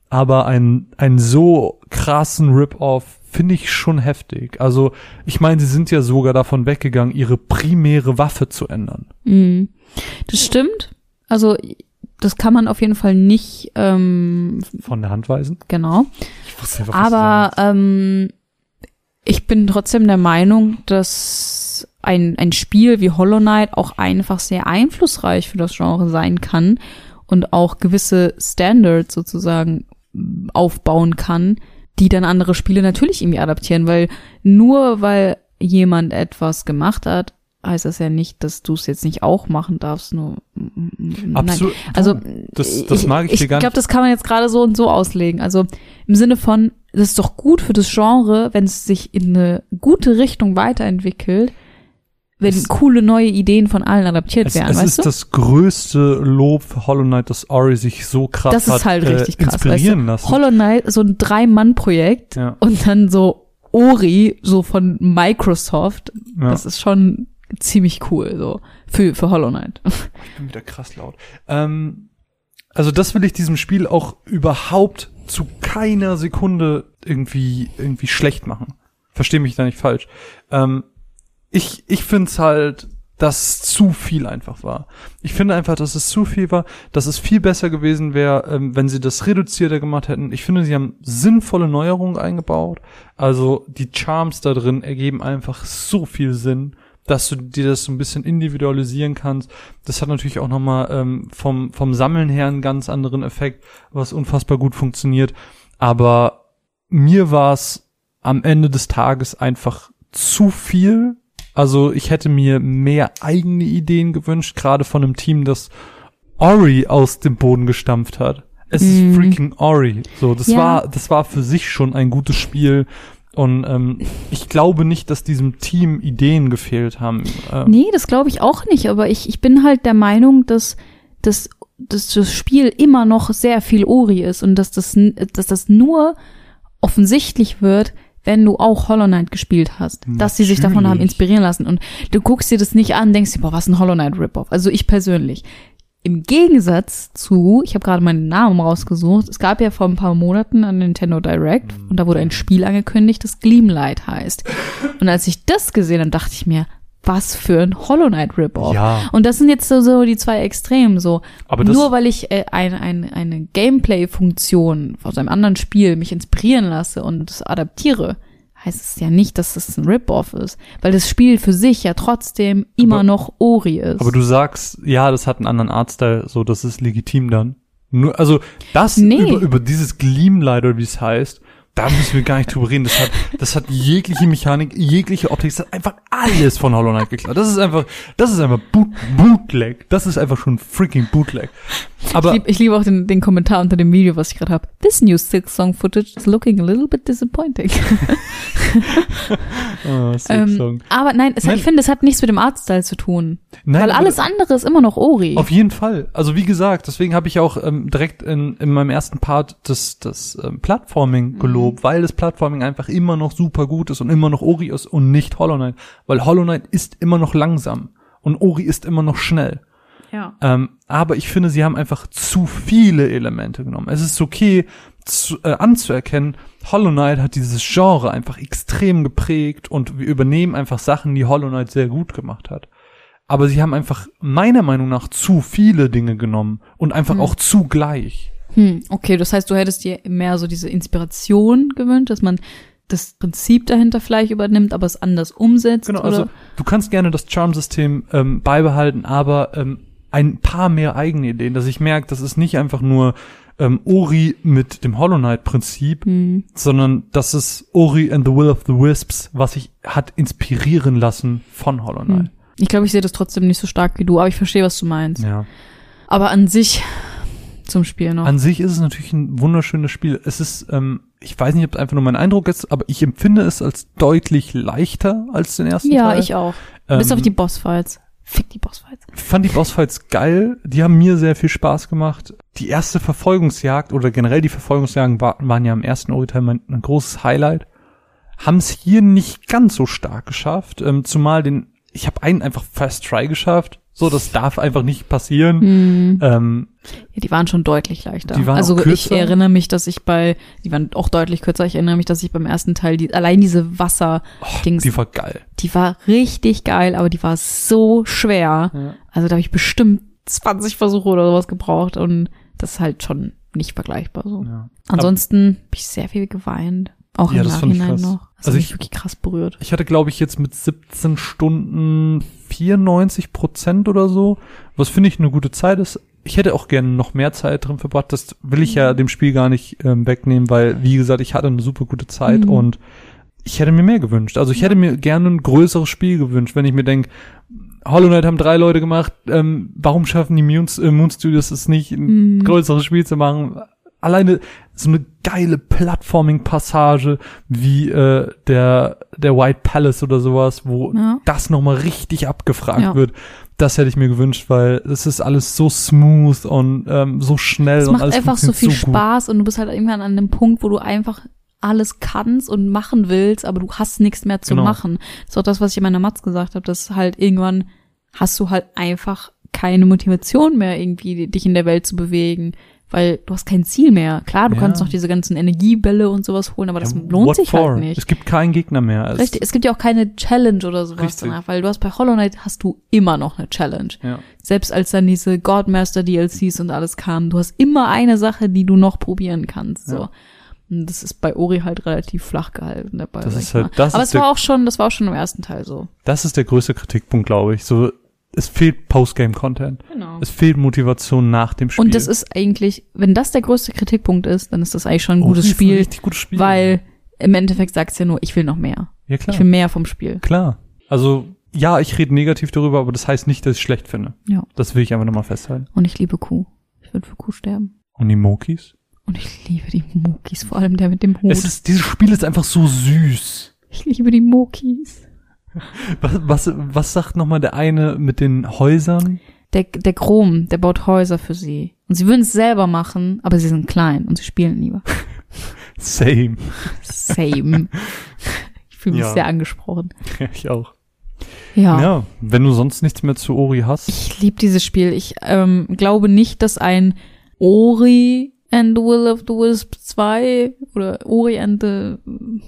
Aber ein, ein so krassen Rip-Off finde ich schon heftig. Also, ich meine, sie sind ja sogar davon weggegangen, ihre primäre Waffe zu ändern. Mhm. Das stimmt. Also, das kann man auf jeden Fall nicht, ähm, Von der Hand weisen. genau. Ich einfach, Aber ähm, ich bin trotzdem der Meinung, dass ein, ein Spiel wie Hollow Knight auch einfach sehr einflussreich für das Genre sein kann und auch gewisse Standards sozusagen aufbauen kann, die dann andere Spiele natürlich irgendwie adaptieren, weil nur weil jemand etwas gemacht hat, heißt das ja nicht, dass du es jetzt nicht auch machen darfst. Nur nein. Absolut. Also das- das mag ich dir ich gar glaube, nicht. das kann man jetzt gerade so und so auslegen. Also im Sinne von, das ist doch gut für das Genre, wenn es sich in eine gute Richtung weiterentwickelt, wenn Es- coole neue Ideen von allen adaptiert Es, werden, es weißt ist du? das größte Lob für Hollow Knight, dass Ori sich so krass das hat ist halt richtig äh, krass, inspirieren weißt du? lassen. Hollow Knight, so ein Drei-Mann-Projekt Ja. und dann so Ori, so von Microsoft, Ja. das ist schon ziemlich cool, so, für, für Hollow Knight. <laughs> Ich bin wieder krass laut. Ähm, also das will ich diesem Spiel auch überhaupt zu keiner Sekunde irgendwie irgendwie schlecht machen. Verstehe mich da nicht falsch. Ähm, ich ich finde es halt, dass zu viel einfach war. Ich finde einfach, dass es zu viel war, dass es viel besser gewesen wäre, ähm, wenn sie das reduzierter gemacht hätten. Ich finde, sie haben sinnvolle Neuerungen eingebaut. Also die Charms da drin ergeben einfach so viel Sinn, dass du dir das so ein bisschen individualisieren kannst. Das hat natürlich auch nochmal ähm, vom, vom Sammeln her einen ganz anderen Effekt, was unfassbar gut funktioniert. Aber mir war es am Ende des Tages einfach zu viel. Also ich hätte mir mehr eigene Ideen gewünscht, gerade von einem Team, das Ori aus dem Boden gestampft hat. Es Mhm. ist freaking Ori. So, das Ja. war, das war für sich schon ein gutes Spiel. Und ähm, ich glaube nicht, dass diesem Team Ideen gefehlt haben. Ähm, Nee, das glaube ich auch nicht, aber ich, ich bin halt der Meinung, dass, dass, dass das Spiel immer noch sehr viel Ori ist und dass das, dass das nur offensichtlich wird, wenn du auch Hollow Knight gespielt hast, dass sie sich davon haben Natürlich. inspirieren lassen und du guckst dir das nicht an, denkst dir, boah, was ein Hollow Knight Rip-Off. Also ich persönlich. Im Gegensatz zu, ich habe gerade meinen Namen rausgesucht, es gab ja vor ein paar Monaten an Nintendo Direct und da wurde ein Spiel angekündigt, das Gleamlight heißt. Und als ich das gesehen habe, dachte ich mir, was für ein Hollow Knight Rip-Off. Ja. Und das sind jetzt so, so die zwei Extremen. So Aber nur weil ich äh, ein, ein, eine Gameplay-Funktion aus einem anderen Spiel mich inspirieren lasse und es adaptiere, heißt es ja nicht, dass es ein Rip-Off ist, weil das Spiel für sich ja trotzdem immer Aber- noch Ori ist. Aber du sagst, ja, das hat einen anderen Artstyle, so, das ist legitim dann. Nur, also, das Nee. über, über dieses Gleamlight oder wie es heißt, da müssen wir gar nicht drüber reden. Das hat, das hat jegliche Mechanik, jegliche Optik, das hat einfach alles von Hollow Knight geklaut. Das ist einfach, das ist einfach Boot, Bootleg. Das ist einfach schon freaking Bootleg. Aber, ich liebe ich lieb auch den, den Kommentar unter dem Video, was ich gerade habe. This new Six-Song footage is looking a little bit disappointing. <laughs> oh, ähm, Song. aber nein, es, Nein. ich finde, es hat nichts mit dem Artstyle zu tun. Nein, weil alles andere ist immer noch Ori. Auf jeden Fall. Also wie gesagt, deswegen habe ich auch ähm, direkt in, in meinem ersten Part das, das ähm, Plattforming gelobt, weil das Plattforming einfach immer noch super gut ist und immer noch Ori ist und nicht Hollow Knight. Weil Hollow Knight ist immer noch langsam und Ori ist immer noch schnell. ja. Ähm, aber ich finde, sie haben einfach zu viele Elemente genommen. Es ist okay zu, äh, anzuerkennen, Hollow Knight hat dieses Genre einfach extrem geprägt und wir übernehmen einfach Sachen, die Hollow Knight sehr gut gemacht hat. Aber sie haben einfach meiner Meinung nach zu viele Dinge genommen und einfach auch zugleich. Hm, okay, das heißt, du hättest dir mehr so diese Inspiration gewünscht, dass man das Prinzip dahinter vielleicht übernimmt, aber es anders umsetzt. Genau, oder? also du kannst gerne das Charm-System ähm, beibehalten, aber ähm, ein paar mehr eigene Ideen, dass ich merke, das ist nicht einfach nur ähm, Ori mit dem Hollow Knight-Prinzip, Hm. sondern das ist Ori and the Will of the Wisps, was sich hat inspirieren lassen von Hollow Knight. Hm. Ich glaube, ich sehe das trotzdem nicht so stark wie du, aber ich verstehe, was du meinst. Ja. Aber an sich zum Spiel noch. An sich ist es natürlich ein wunderschönes Spiel. Es ist, ähm, ich weiß nicht, ob es einfach nur mein Eindruck ist, aber ich empfinde es als deutlich leichter als den ersten ja, Teil. ich auch. Bis Ähm, auf die Bossfights. Fick die Bossfights. fand die Bossfights geil. Die haben mir sehr viel Spaß gemacht. Die erste Verfolgungsjagd oder generell die Verfolgungsjagden war, waren ja im ersten Ori-Teil mein, ein großes Highlight. Haben es hier nicht ganz so stark geschafft. Ähm, zumal den, ich habe einen einfach First Try geschafft. So, das darf einfach nicht passieren. Hm. Ähm, Ja, die waren schon deutlich leichter. Die waren also ich erinnere mich, dass ich bei, die waren auch deutlich kürzer, ich erinnere mich, dass ich beim ersten Teil, die, allein diese Wasser-Dings, die war geil. die war richtig geil, aber die war so schwer. Ja. Also da habe ich bestimmt 20 Versuche oder sowas gebraucht und das ist halt schon nicht vergleichbar so. Ja. Ansonsten habe ich sehr viel geweint. Auch Ja, im Nachhinein noch. Das Also mich ich- wirklich krass berührt. Ich hatte, glaube ich, jetzt mit 17 Stunden 94 Prozent oder so, was finde ich eine gute Zeit ist. Ich hätte auch gerne noch mehr Zeit drin verbracht. Das will ich ja dem Spiel gar nicht ähm, wegnehmen, weil, wie gesagt, ich hatte eine super gute Zeit Mhm. und ich hätte mir mehr gewünscht. Also ich hätte mir gerne ein größeres Spiel gewünscht, wenn ich mir denke, Hollow Knight haben drei Leute gemacht, ähm, warum schaffen die Moon, äh, Moon Studios es nicht, ein Mhm. größeres Spiel zu machen? Alleine so eine geile Plattforming-Passage wie äh, der, der White Palace oder sowas, wo Ja. das nochmal richtig abgefragt Ja. wird. Das hätte ich mir gewünscht, weil es ist alles so smooth und ähm, so schnell Es und macht alles einfach so viel gut. Spaß und du bist halt irgendwann an dem Punkt, wo du einfach alles kannst und machen willst, aber du hast nichts mehr zu Genau. machen. Das ist auch das, was ich in meiner Matz gesagt habe, dass halt irgendwann hast du halt einfach keine Motivation mehr, irgendwie dich in der Welt zu bewegen, weil du hast kein Ziel mehr. Klar, du Ja. kannst noch diese ganzen Energiebälle und sowas holen, aber das Ja, lohnt sich for? halt nicht. Es gibt keinen Gegner mehr. Es- Richtig, es gibt ja auch keine Challenge oder sowas Richtig. danach, weil du hast bei Hollow Knight hast du immer noch eine Challenge. Ja. Selbst als dann diese Godmaster DLCs und alles kamen, du hast immer eine Sache, die du noch probieren kannst, so. Und das ist bei Ori halt relativ flach gehalten dabei. Das ist halt- das Aber es war auch schon, das war auch schon im ersten Teil so. Das ist der größte Kritikpunkt, glaube ich. So, es fehlt Postgame-Content. Genau. Es fehlt Motivation nach dem Spiel. Und das ist eigentlich, wenn das der größte Kritikpunkt ist, dann ist das eigentlich schon ein Oh, gutes Spiel, richtig gutes Spiel. weil im Endeffekt sagst du ja nur, ich will noch mehr. ja Ich klar, will mehr vom Spiel. klar. Also ja, ich rede negativ darüber, aber das heißt nicht, dass ich es schlecht finde. Ja. Das will ich einfach nochmal festhalten. Und ich liebe Kuh. Ich würde für Kuh sterben. Und die Mokis? Und ich liebe die Mokis, vor allem der mit dem Hut. Es ist, dieses Spiel ist einfach so süß. ich liebe die Mokis. <laughs> Was, was, was sagt nochmal der eine mit den Häusern? Der, der Chrom, der baut Häuser für sie. Und sie würden es selber machen, aber sie sind klein und sie spielen lieber. <laughs> Same. Same. <laughs> ich fühle mich Ja. sehr angesprochen. ich auch. Ja. Ja, wenn du sonst nichts mehr zu Ori hast. Ich liebe dieses Spiel. Ich ähm, glaube nicht, dass ein Ori and the Will of the Wisp 2 oder Ori and the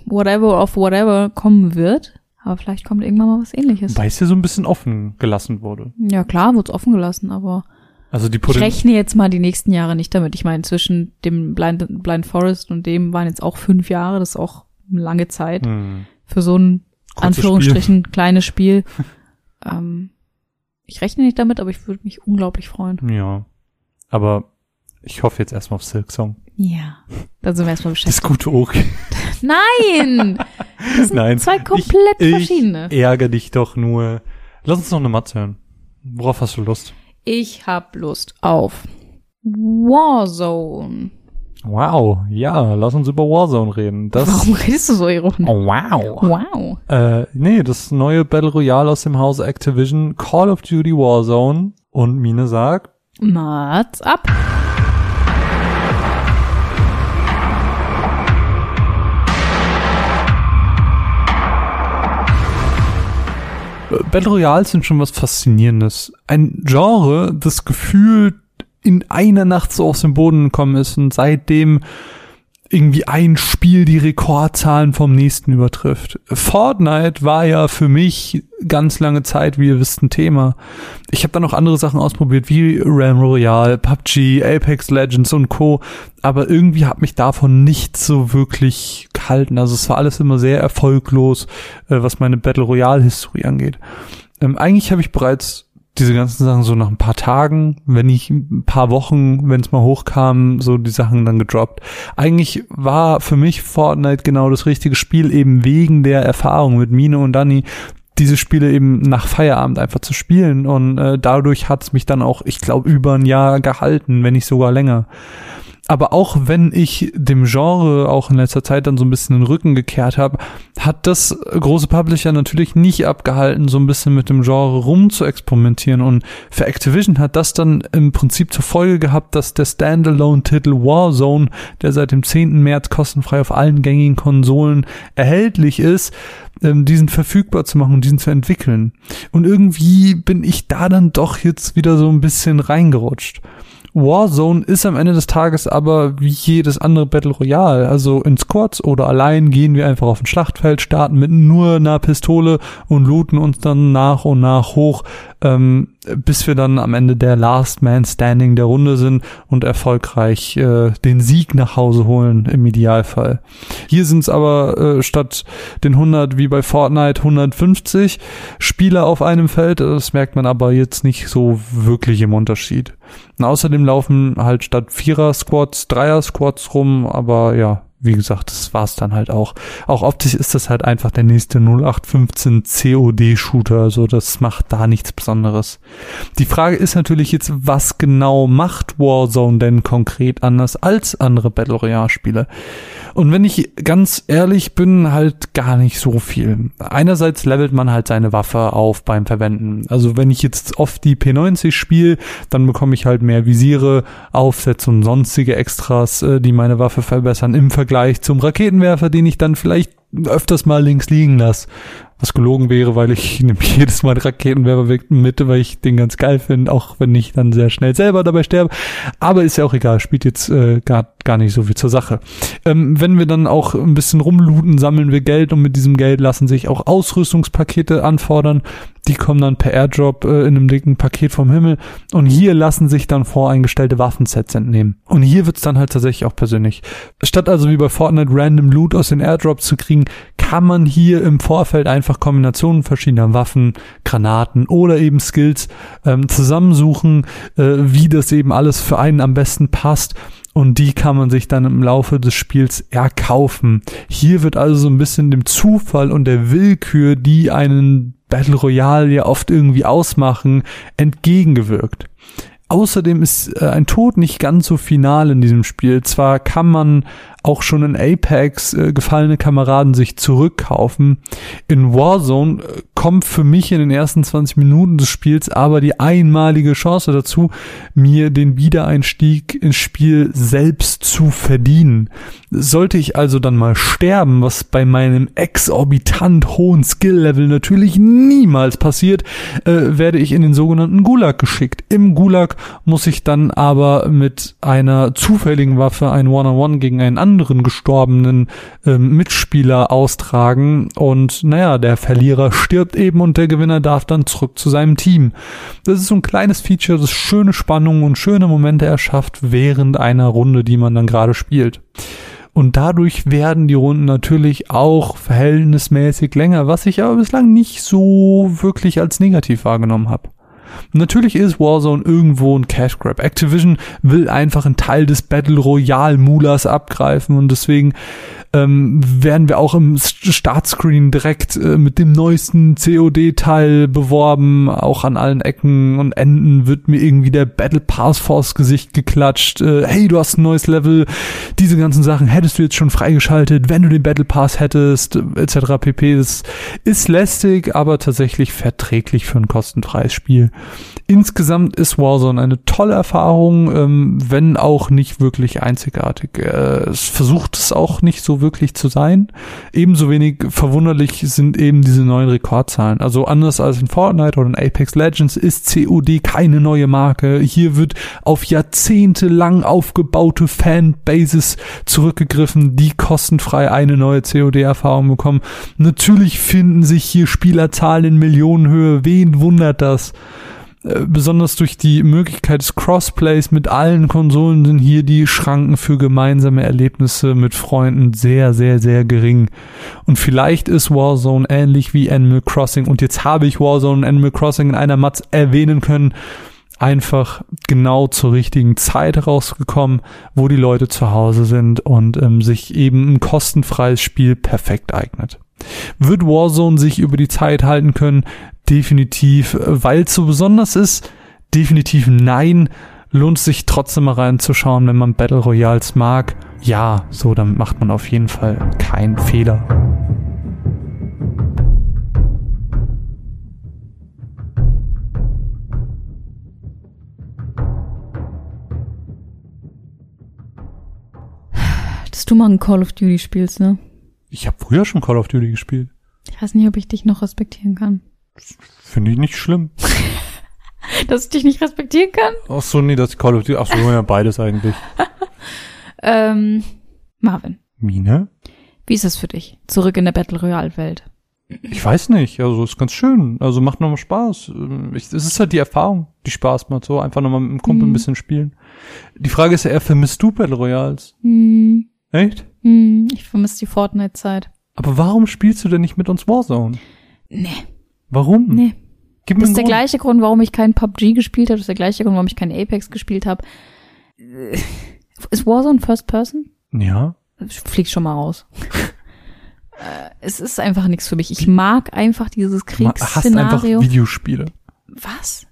whatever of whatever kommen wird. Aber vielleicht kommt irgendwann mal was ähnliches. Weil es ja so ein bisschen offen gelassen wurde. Ja, klar, wurde offen gelassen, aber Also die ich rechne jetzt mal die nächsten Jahre nicht damit. Ich meine, zwischen dem Blind, Blind Forest und dem waren jetzt auch fünf Jahre. Das ist auch eine lange Zeit hm, für so ein kurzes Anführungsstrichen kleines Spiel. <laughs> ähm, ich rechne nicht damit, aber ich würde mich unglaublich freuen. Spiel. Ja. Aber ich hoffe jetzt erstmal auf Silk Song. Ja. Da sind wir erstmal Das beschäftigt. gute Ori. <laughs> Nein! Das sind Nein. zwei komplett ich, verschiedene. Ich ärgere dich doch nur. Lass uns noch eine Matze hören. Worauf hast du Lust? Ich hab Lust auf Warzone. Wow, ja, lass uns über Warzone reden. Das, Warum redest du so ironisch? oh, wow. Wow. Äh, nee, das neue Battle Royale aus dem Hause Activision, Call of Duty Warzone. Und Mine sagt, Mats ab. Battle Royals sind schon was Faszinierendes. Ein Genre, das gefühlt in einer Nacht so aus dem Boden gekommen ist und seitdem irgendwie ein Spiel die Rekordzahlen vom nächsten übertrifft. Fortnite war ja für mich ganz lange Zeit, wie ihr wisst, ein Thema. Ich habe dann noch andere Sachen ausprobiert, wie Realm Royale, PUBG, Apex Legends und Co. Aber irgendwie hat mich davon nichts so wirklich gehalten. Also es war alles immer sehr erfolglos, äh, was meine Battle Royale-Historie angeht. Ähm, eigentlich habe ich bereits diese ganzen Sachen so nach ein paar Tagen, wenn nicht ein paar Wochen, wenn es mal hochkam, so die Sachen dann gedroppt. Eigentlich war für mich Fortnite genau das richtige Spiel, eben wegen der Erfahrung mit Mine und Danny, diese Spiele eben nach Feierabend einfach zu spielen. Und äh, dadurch hat es mich dann auch, ich glaube, über ein Jahr gehalten, wenn nicht sogar länger. Aber auch wenn ich dem Genre auch in letzter Zeit dann so ein bisschen den Rücken gekehrt habe, hat das große Publisher natürlich nicht abgehalten, so ein bisschen mit dem Genre rum zu experimentieren. Und für Activision hat das dann im Prinzip zur Folge gehabt, dass der Standalone-Titel Warzone, der seit dem 10. März kostenfrei auf allen gängigen Konsolen erhältlich ist, ähm, diesen verfügbar zu machen und diesen zu entwickeln. Und irgendwie bin ich da dann doch jetzt wieder so ein bisschen reingerutscht. Warzone ist am Ende des Tages aber wie jedes andere Battle Royale. Also in Squads oder allein gehen wir einfach auf ein Schlachtfeld, starten mit nur einer Pistole und looten uns dann nach und nach hoch, ähm, bis wir dann am Ende der Last Man Standing der Runde sind und erfolgreich äh, den Sieg nach Hause holen im Idealfall. Hier sind es aber äh, statt den 100 wie bei Fortnite 150 Spieler auf einem Feld. Das merkt man aber jetzt nicht so wirklich im Unterschied. Und außerdem laufen halt statt Vierer-Squads Dreier-Squads rum, aber ja, wie gesagt, das war's dann halt auch. Auch optisch ist das halt einfach der nächste 0815 COD-Shooter, also das macht da nichts Besonderes. Die Frage ist natürlich jetzt, was genau macht Warzone denn konkret anders als andere Battle Royale-Spiele? Und wenn ich ganz ehrlich bin, halt gar nicht so viel. Einerseits levelt man halt seine Waffe auf beim Verwenden. Also wenn ich jetzt oft die P90 spiele, dann bekomme ich halt mehr Visiere, Aufsätze und sonstige Extras, äh, die meine Waffe verbessern im Vergleich zum Raketenwerfer, den ich dann vielleicht öfters mal links liegen lasse was gelogen wäre, weil ich <laughs> nehme jedes Mal Raketenwerfer mit, weil ich den ganz geil finde, auch wenn ich dann sehr schnell selber dabei sterbe. Aber ist ja auch egal, spielt jetzt äh, gar, gar nicht so viel zur Sache. Ähm, wenn wir dann auch ein bisschen rumlooten, sammeln wir Geld und mit diesem Geld lassen sich auch Ausrüstungspakete anfordern. Die kommen dann per Airdrop äh, in einem dicken Paket vom Himmel und hier lassen sich dann voreingestellte Waffensets entnehmen. Und hier wird's dann halt tatsächlich auch persönlich. Statt also wie bei Fortnite random Loot aus den Airdrops zu kriegen, kann man hier im Vorfeld einfach Kombinationen verschiedener Waffen, Granaten oder eben Skills ähm, zusammensuchen, äh, wie das eben alles für einen am besten passt und die kann man sich dann im Laufe des Spiels erkaufen. Hier wird also so ein bisschen dem Zufall und der Willkür, die einen Battle Royale ja oft irgendwie ausmachen, entgegengewirkt. Außerdem ist äh, ein Tod nicht ganz so final in diesem Spiel. Zwar kann man auch schon in Apex äh, gefallene Kameraden sich zurückkaufen. In Warzone äh, kommt für mich in den ersten 20 Minuten des Spiels aber die einmalige Chance dazu, mir den Wiedereinstieg ins Spiel selbst zu verdienen. Sollte ich also dann mal sterben, was bei meinem exorbitant hohen Skill-Level natürlich niemals passiert, äh, werde ich in den sogenannten Gulag geschickt. Im Gulag muss ich dann aber mit einer zufälligen Waffe ein One-on-One -on -One gegen einen anderen anderen gestorbenen ähm, Mitspieler austragen und naja, der Verlierer stirbt eben und der Gewinner darf dann zurück zu seinem Team. Das ist so ein kleines Feature, das schöne Spannungen und schöne Momente erschafft während einer Runde, die man dann gerade spielt. Und dadurch werden die Runden natürlich auch verhältnismäßig länger, was ich aber bislang nicht so wirklich als negativ wahrgenommen habe. Natürlich ist Warzone irgendwo ein Cash Grab. Activision will einfach einen Teil des Battle Royale Mulas abgreifen und deswegen ähm, werden wir auch im Startscreen direkt äh, mit dem neuesten COD-Teil beworben. Auch an allen Ecken und Enden wird mir irgendwie der Battle Pass vors Gesicht geklatscht. Äh, hey, du hast ein neues Level. Diese ganzen Sachen hättest du jetzt schon freigeschaltet, wenn du den Battle Pass hättest, etc. pp. Das ist lästig, aber tatsächlich verträglich für ein kostenfreies Spiel. Insgesamt ist Warzone eine tolle Erfahrung, ähm, wenn auch nicht wirklich einzigartig. Äh, es versucht es auch nicht so wirklich zu sein. Ebenso wenig verwunderlich sind eben diese neuen Rekordzahlen. Also anders als in Fortnite oder in Apex Legends ist COD keine neue Marke. Hier wird auf jahrzehntelang aufgebaute Fanbases zurückgegriffen, die kostenfrei eine neue COD-Erfahrung bekommen. Natürlich finden sich hier Spielerzahlen in Millionenhöhe. Wen wundert das? Äh, besonders durch die Möglichkeit des Crossplays mit allen Konsolen sind hier die Schranken für gemeinsame Erlebnisse mit Freunden sehr, sehr, sehr gering. Und vielleicht ist Warzone ähnlich wie Animal Crossing. Und jetzt habe ich Warzone und Animal Crossing in einer Matz erwähnen können. Einfach genau zur richtigen Zeit rausgekommen, wo die Leute zu Hause sind und ähm, sich eben ein kostenfreies Spiel perfekt eignet. Wird Warzone sich über die Zeit halten können? Definitiv, weil es so besonders ist. Definitiv nein. Lohnt sich trotzdem mal reinzuschauen, wenn man Battle Royals mag. Ja, so, dann macht man auf jeden Fall keinen Fehler. Dass du mal ein Call of Duty spielst, ne? Ich habe früher schon Call of Duty gespielt. Ich weiß nicht, ob ich dich noch respektieren kann. Finde ich nicht schlimm. <laughs> Dass ich dich nicht respektieren kann? Ach so, nee, das Call of Duty. Ach so, ja, beides eigentlich. <laughs> ähm, Marvin. Mine? Wie ist es für dich? Zurück in der Battle Royale Welt. Ich weiß nicht, also ist ganz schön. Also macht nochmal Spaß. es ist halt die Erfahrung, die Spaß macht. So einfach nochmal mit dem Kumpel mhm. ein bisschen spielen. Die Frage ist ja eher, vermisst du Battle Royals? Mhm. Echt? Mhm, ich vermisse die Fortnite-Zeit. Aber warum spielst du denn nicht mit uns Warzone? Nee. Warum? Nee. Gib das ist der Grund. gleiche Grund, warum ich kein PUBG gespielt habe. Das ist der gleiche Grund, warum ich kein Apex gespielt habe. Ist Warzone First Person? Ja. fliegt schon mal raus. <laughs> Äh, es ist einfach nichts für mich. Ich mag einfach dieses Du hast einfach Kriegsszenario. Videospiele. Was?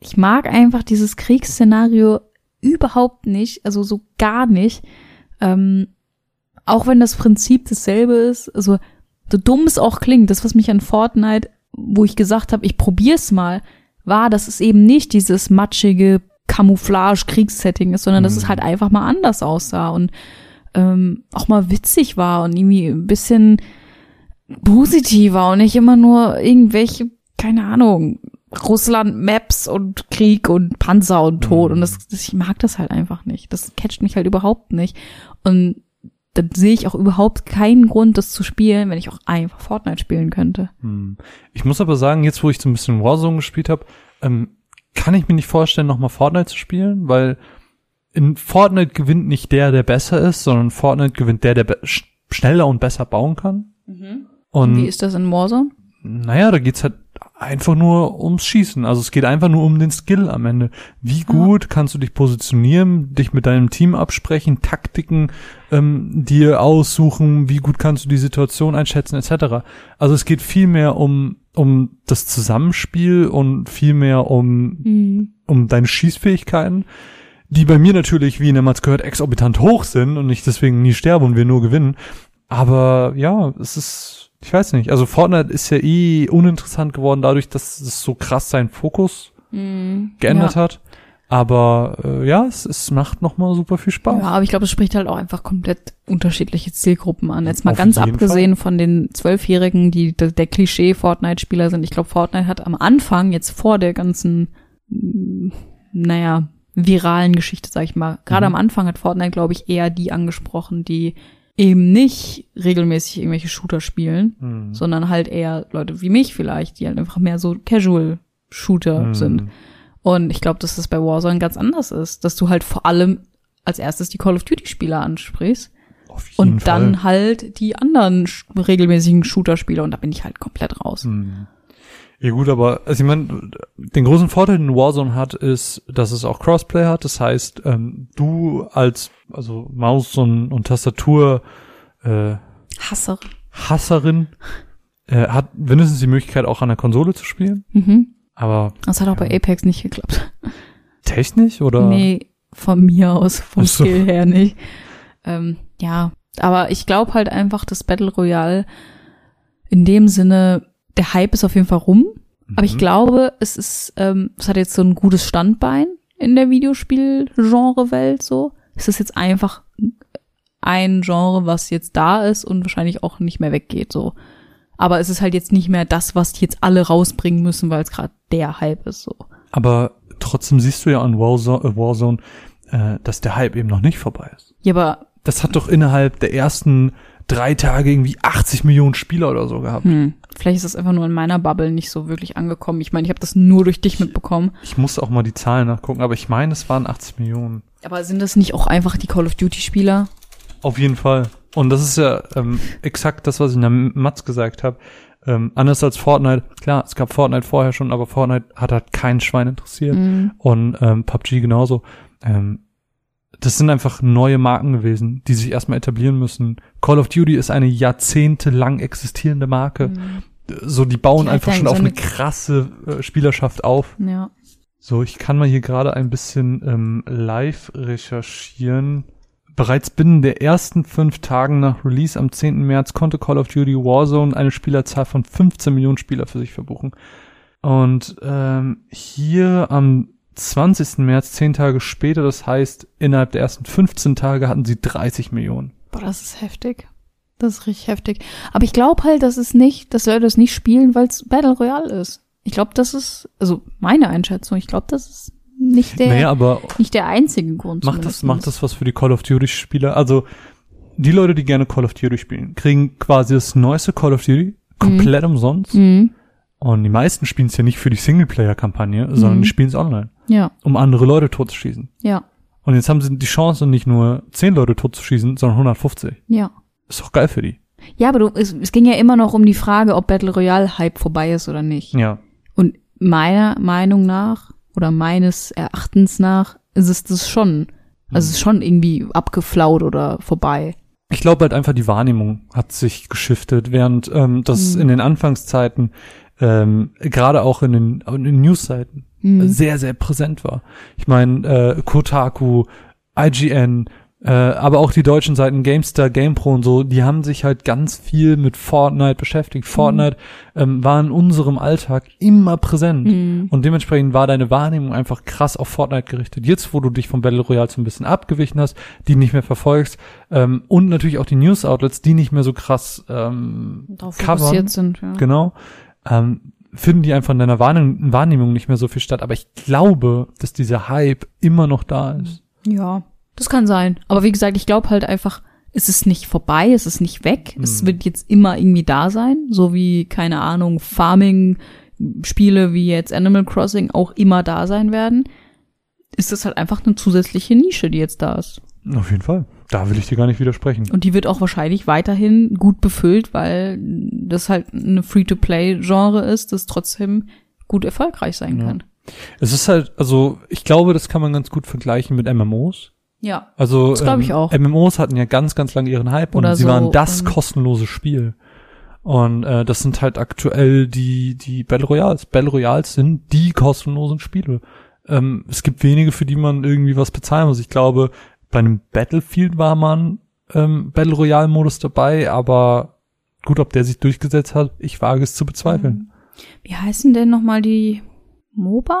ich mag einfach dieses Kriegsszenario überhaupt nicht, also so gar nicht. Ähm, auch wenn das Prinzip dasselbe ist, also so dumm es auch klingt, das, was mich an Fortnite, wo ich gesagt habe, ich probier's mal, war, dass es eben nicht dieses matschige Camouflage-Kriegssetting ist, sondern dass Mhm. es halt einfach mal anders aussah und ähm, auch mal witzig war und irgendwie ein bisschen positiver und nicht immer nur irgendwelche, keine Ahnung, Russland-Maps und Krieg und Panzer und Tod. Mhm. Und das, das, ich mag das halt einfach nicht. Das catcht mich halt überhaupt nicht. Und dann sehe ich auch überhaupt keinen Grund, das zu spielen, wenn ich auch einfach Fortnite spielen könnte. Hm. Ich muss aber sagen, jetzt wo ich so ein bisschen Warzone gespielt habe, ähm, kann ich mir nicht vorstellen, nochmal Fortnite zu spielen, weil in Fortnite gewinnt nicht der, der besser ist, sondern Fortnite gewinnt der, der schneller und besser bauen kann. Und Wie ist das in Warzone? naja, da geht's halt einfach nur ums Schießen. Also es geht einfach nur um den Skill am Ende. Wie gut kannst du dich positionieren, dich mit deinem Team absprechen, Taktiken ähm, dir aussuchen, wie gut kannst du die Situation einschätzen, etc. Also es geht viel mehr um, um das Zusammenspiel und viel mehr um, Mhm. um deine Schießfähigkeiten, die bei mir natürlich, wie Nemats gehört, exorbitant hoch sind und ich deswegen nie sterbe und wir nur gewinnen. Aber ja, es ist, ich weiß nicht, also Fortnite ist ja eh uninteressant geworden dadurch, dass es so krass seinen Fokus Mhm. geändert ja. hat. Aber äh, ja, es, es macht nochmal super viel Spaß. Ja, aber ich glaube, es spricht halt auch einfach komplett unterschiedliche Zielgruppen an. Jetzt mal Auf ganz abgesehen von den Zwölfjährigen, die der, der Klischee-Fortnite-Spieler sind. Ich glaube, Fortnite hat am Anfang, jetzt vor der ganzen, mm, naja, viralen Geschichte, sag ich mal, gerade Mhm. am Anfang hat Fortnite, glaube ich, eher die angesprochen, die eben nicht regelmäßig irgendwelche Shooter spielen, Hm. sondern halt eher Leute wie mich vielleicht, die halt einfach mehr so Casual-Shooter Hm. sind. Und ich glaube, dass das bei Warzone ganz anders ist, dass du halt vor allem als erstes die Call of Duty Spieler ansprichst und dann Fall. halt die anderen regelmäßigen Shooter-Spieler und da bin ich halt komplett raus. Hm. Ja gut, aber also ich meine, den großen Vorteil, den Warzone hat, ist, dass es auch Crossplay hat. Das heißt, ähm, du als also Maus und, und Tastatur äh, Hasser. Hasserin äh, hat mindestens die Möglichkeit, auch an der Konsole zu spielen. Mhm. Aber Das hat auch bei Ja. Apex nicht geklappt. technisch oder? Nee, von mir aus, vom Ach so. Skill her nicht. Ähm, ja, aber ich glaube halt einfach, dass Battle Royale in dem Sinne, der Hype ist auf jeden Fall rum. Aber ich Mhm. glaube, es ist, ähm, es hat jetzt so ein gutes Standbein in der Videospiel-Genre-Welt so. Es ist jetzt einfach ein Genre, was jetzt da ist und wahrscheinlich auch nicht mehr weggeht so. Aber es ist halt jetzt nicht mehr das, was die jetzt alle rausbringen müssen, weil es gerade der Hype ist so. Aber trotzdem siehst du ja an Warzone, äh, Warzone äh, dass der Hype eben noch nicht vorbei ist. Ja, aber Das hat doch innerhalb der ersten drei Tage irgendwie 80 Millionen Spieler oder so gehabt. Hm, vielleicht ist das einfach nur in meiner Bubble nicht so wirklich angekommen. Ich meine, ich habe das nur durch dich mitbekommen. Ich muss auch mal die Zahlen nachgucken, aber ich meine, es waren 80 Millionen. Aber sind das nicht auch einfach die Call of Duty Spieler? Auf jeden Fall. Und das ist ja ähm, exakt das, was ich in der Matz gesagt habe. Ähm, anders als Fortnite, klar, es gab Fortnite vorher schon, aber Fortnite hat halt kein Schwein interessiert. Mhm. Und ähm, PUBG genauso. Ähm, das sind einfach neue Marken gewesen, die sich erstmal etablieren müssen. Call of Duty ist eine jahrzehntelang existierende Marke. So, die bauen halt einfach schon so auf eine eine- krasse äh, Spielerschaft auf. Ja. So, ich kann mal hier gerade ein bisschen ähm, live recherchieren. Bereits binnen der ersten fünf Tagen nach Release am 10. März konnte Call of Duty Warzone eine Spielerzahl von 15 Millionen Spieler für sich verbuchen. Und ähm, hier am 20. März, zehn Tage später, das heißt, innerhalb der ersten 15 Tage hatten sie 30 Millionen. Boah, das ist heftig. Das ist richtig heftig. Aber ich glaube halt, dass es nicht, dass Leute es nicht spielen, weil es Battle Royale ist. Ich glaube, das ist, also meine Einschätzung, ich glaube, das ist nicht der, naja, aber nicht der einzige Grund. macht das, macht das was für die Call of Duty Spieler? Also, die Leute, die gerne Call of Duty spielen, kriegen quasi das neueste Call of Duty komplett umsonst. Mhm. Und die meisten spielen es ja nicht für die Singleplayer-Kampagne, sondern Mhm. die spielen es online, Ja, um andere Leute totzuschießen. ja, Und jetzt haben sie die Chance, nicht nur 10 Leute totzuschießen, sondern 150. ja. Ist doch geil für die. Ja, aber du, es, es ging ja immer noch um die Frage, ob Battle Royale Hype vorbei ist oder nicht. Ja. Und meiner Meinung nach oder meines Erachtens nach ist es das schon. Also es ist schon irgendwie abgeflaut oder vorbei. Ich glaube halt einfach, die Wahrnehmung hat sich geschiftet, während ähm, das Mhm. in den Anfangszeiten, ähm, gerade auch in den, in den Newsseiten, Mhm. sehr, sehr präsent war. Ich meine, äh, Kotaku, IGN, äh, aber auch die deutschen Seiten GameStar, GamePro und so, die haben sich halt ganz viel mit Fortnite beschäftigt. Fortnite ähm, war in unserem Alltag immer präsent. Mhm. Und dementsprechend war deine Wahrnehmung einfach krass auf Fortnite gerichtet. Jetzt, wo du dich vom Battle Royale so ein bisschen abgewichen hast, die nicht mehr verfolgst, ähm, und natürlich auch die News-Outlets, die nicht mehr so krass ähm, Darauf covern, sind, ja. genau, ähm, finden die einfach in deiner Wahrnehmung, Wahrnehmung nicht mehr so viel statt. Aber ich glaube, dass dieser Hype immer noch da ist. Ja, das kann sein. Aber wie gesagt, ich glaube halt einfach, es ist nicht vorbei, es ist nicht weg. Es Mhm. wird jetzt immer irgendwie da sein. So wie, keine Ahnung, Farming-Spiele wie jetzt Animal Crossing auch immer da sein werden. Ist das halt einfach eine zusätzliche Nische, die jetzt da ist. Auf jeden Fall. Da will ich dir gar nicht widersprechen. Und die wird auch wahrscheinlich weiterhin gut befüllt, weil das halt eine Free-to-Play-Genre ist, das trotzdem gut erfolgreich sein Ja. kann. Es ist halt, also ich glaube, das kann man ganz gut vergleichen mit MMOs. Ja. Also Das glaub ich auch. MMOs hatten ja ganz, ganz lange ihren Hype Oder und sie so, waren das ähm, kostenlose Spiel. Und äh, das sind halt aktuell die die Battle Royals. Battle Royals sind die kostenlosen Spiele. Ähm, es gibt wenige, für die man irgendwie was bezahlen muss. Ich glaube, bei einem Battlefield war man ähm, Battle Royale Modus dabei, aber gut, ob der sich durchgesetzt hat, ich wage es zu bezweifeln. Wie heißen denn nochmal die MOBA?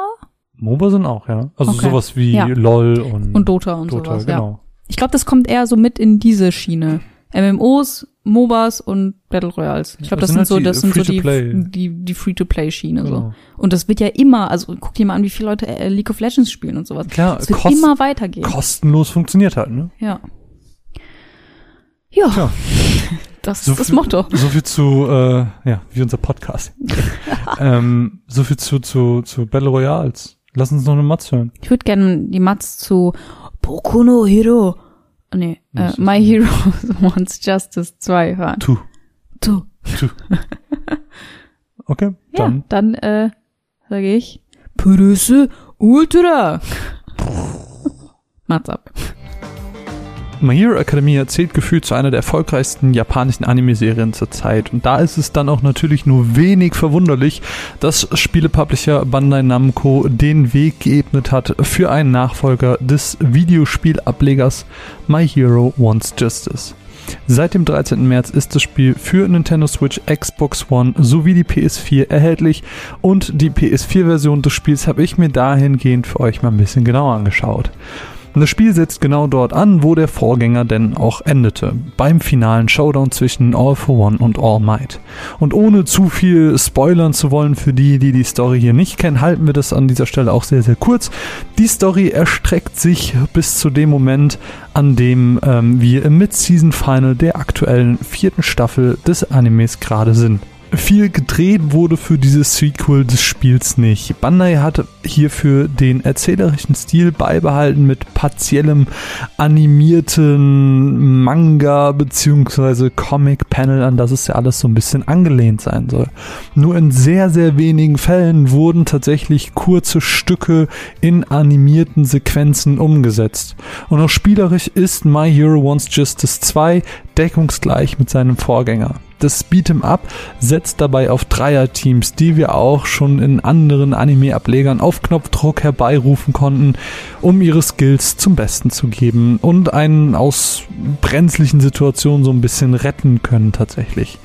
MOBA sind auch, ja. Also Okay. sowas wie Ja. LOL und, Und Dota und Dota, sowas, ja. genau. Ich glaube, das kommt eher so mit in diese Schiene. MMOs, MOBAs und Battle Royals. Ich glaube, das, Das sind sind so, halt das die sind so die, die, die Free-to-Play-Schiene, Genau. so. Und das wird ja immer, also guck dir mal an, wie viele Leute äh, League of Legends spielen und sowas. Klar, Es wird kost- immer weitergehen. kostenlos funktioniert halt, ne? ja. Ja. Tja. Das So ist das viel- Motto. So viel zu, äh, ja, wie unser Podcast. <laughs> ähm, so viel zu, zu, zu Battle Royals. Lass uns noch eine Matz hören. Ich würde gerne die Mats zu Boku no Hero, nee, äh, My? Hero <laughs> Wants Justice 2 hören. Tu. Tu. <laughs> Okay, Ja, dann. dann, äh, sage ich, Pürüsse Ultra. Mats ab. My Hero Academia zählt gefühlt zu einer der erfolgreichsten japanischen Anime-Serien zur Zeit. Und da ist es dann auch natürlich nur wenig verwunderlich, dass Spielepublisher Bandai Namco den Weg geebnet hat für einen Nachfolger des Videospielablegers My Hero Wants Justice. Seit dem 13. März ist das Spiel für Nintendo Switch, Xbox One sowie die PS4 erhältlich und die PS4-Version des Spiels habe ich mir dahingehend für euch mal ein bisschen genauer angeschaut. Und das Spiel setzt genau dort an, wo der Vorgänger denn auch endete, beim finalen Showdown zwischen All for One und All Might. Und ohne zu viel spoilern zu wollen für die, die die Story hier nicht kennen, halten wir das an dieser Stelle auch sehr, sehr kurz. Die Story erstreckt sich bis zu dem Moment, an dem ähm, wir im Mid-Season-Final der aktuellen vierten Staffel des Animes gerade sind. Viel gedreht wurde für dieses Sequel des Spiels nicht. Bandai hatte hierfür den erzählerischen Stil beibehalten mit partiellem animierten Manga bzw. Comic-Panel, an das es ja alles so ein bisschen angelehnt sein soll. Nur in sehr, sehr wenigen Fällen wurden tatsächlich kurze Stücke in animierten Sequenzen umgesetzt. Und auch spielerisch ist My Hero Wants Justice 2 deckungsgleich mit seinem Vorgänger. Das Beat'em Up setzt dabei auf Dreierteams, die wir auch schon in anderen Anime-Ablegern auf Knopfdruck herbeirufen konnten, um ihre Skills zum Besten zu geben und einen aus brenzlichen Situationen so ein bisschen retten können tatsächlich.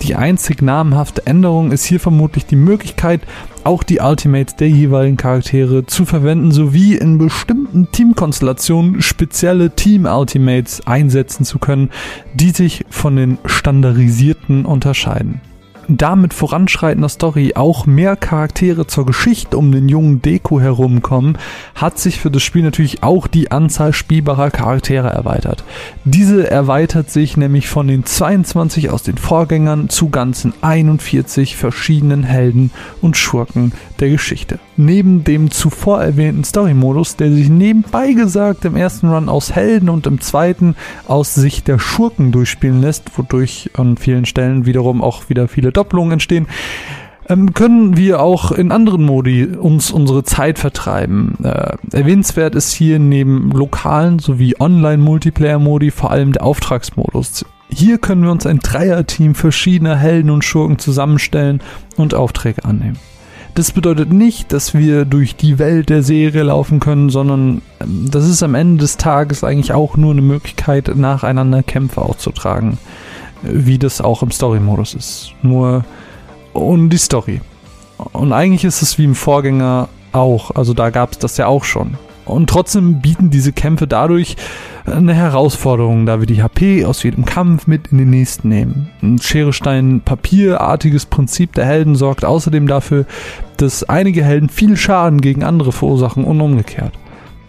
Die einzig namhafte Änderung ist hier vermutlich die Möglichkeit, auch die Ultimates der jeweiligen Charaktere zu verwenden, sowie in bestimmten Teamkonstellationen spezielle Team-Ultimates einsetzen zu können, die sich von den standardisierten unterscheiden. Damit voranschreitender Story auch mehr Charaktere zur Geschichte um den jungen Deko herumkommen, hat sich für das Spiel natürlich auch die Anzahl spielbarer Charaktere erweitert. Diese erweitert sich nämlich von den 22 aus den Vorgängern zu ganzen 41 verschiedenen Helden und Schurken der Geschichte. Neben dem zuvor erwähnten Story-Modus, der sich nebenbei gesagt im ersten Run aus Helden und im zweiten aus Sicht der Schurken durchspielen lässt, wodurch an vielen Stellen wiederum auch wieder viele Doppelungen entstehen, ähm, können wir auch in anderen Modi uns unsere Zeit vertreiben. Äh, erwähnenswert ist hier neben lokalen sowie Online-Multiplayer-Modi vor allem der Auftragsmodus. Hier können wir uns ein Dreierteam verschiedener Helden und Schurken zusammenstellen und Aufträge annehmen. Das bedeutet nicht, dass wir durch die Welt der Serie laufen können, sondern ähm, das ist am Ende des Tages eigentlich auch nur eine Möglichkeit, nacheinander Kämpfe auszutragen. Wie das auch im Story-Modus ist. Nur ohne die Story. Und eigentlich ist es wie im Vorgänger auch. Also da gab es das ja auch schon. Und trotzdem bieten diese Kämpfe dadurch eine Herausforderung, da wir die HP aus jedem Kampf mit in den nächsten nehmen. Ein Schere, Stein, Papierartiges Prinzip der Helden sorgt außerdem dafür, dass einige Helden viel Schaden gegen andere verursachen und umgekehrt.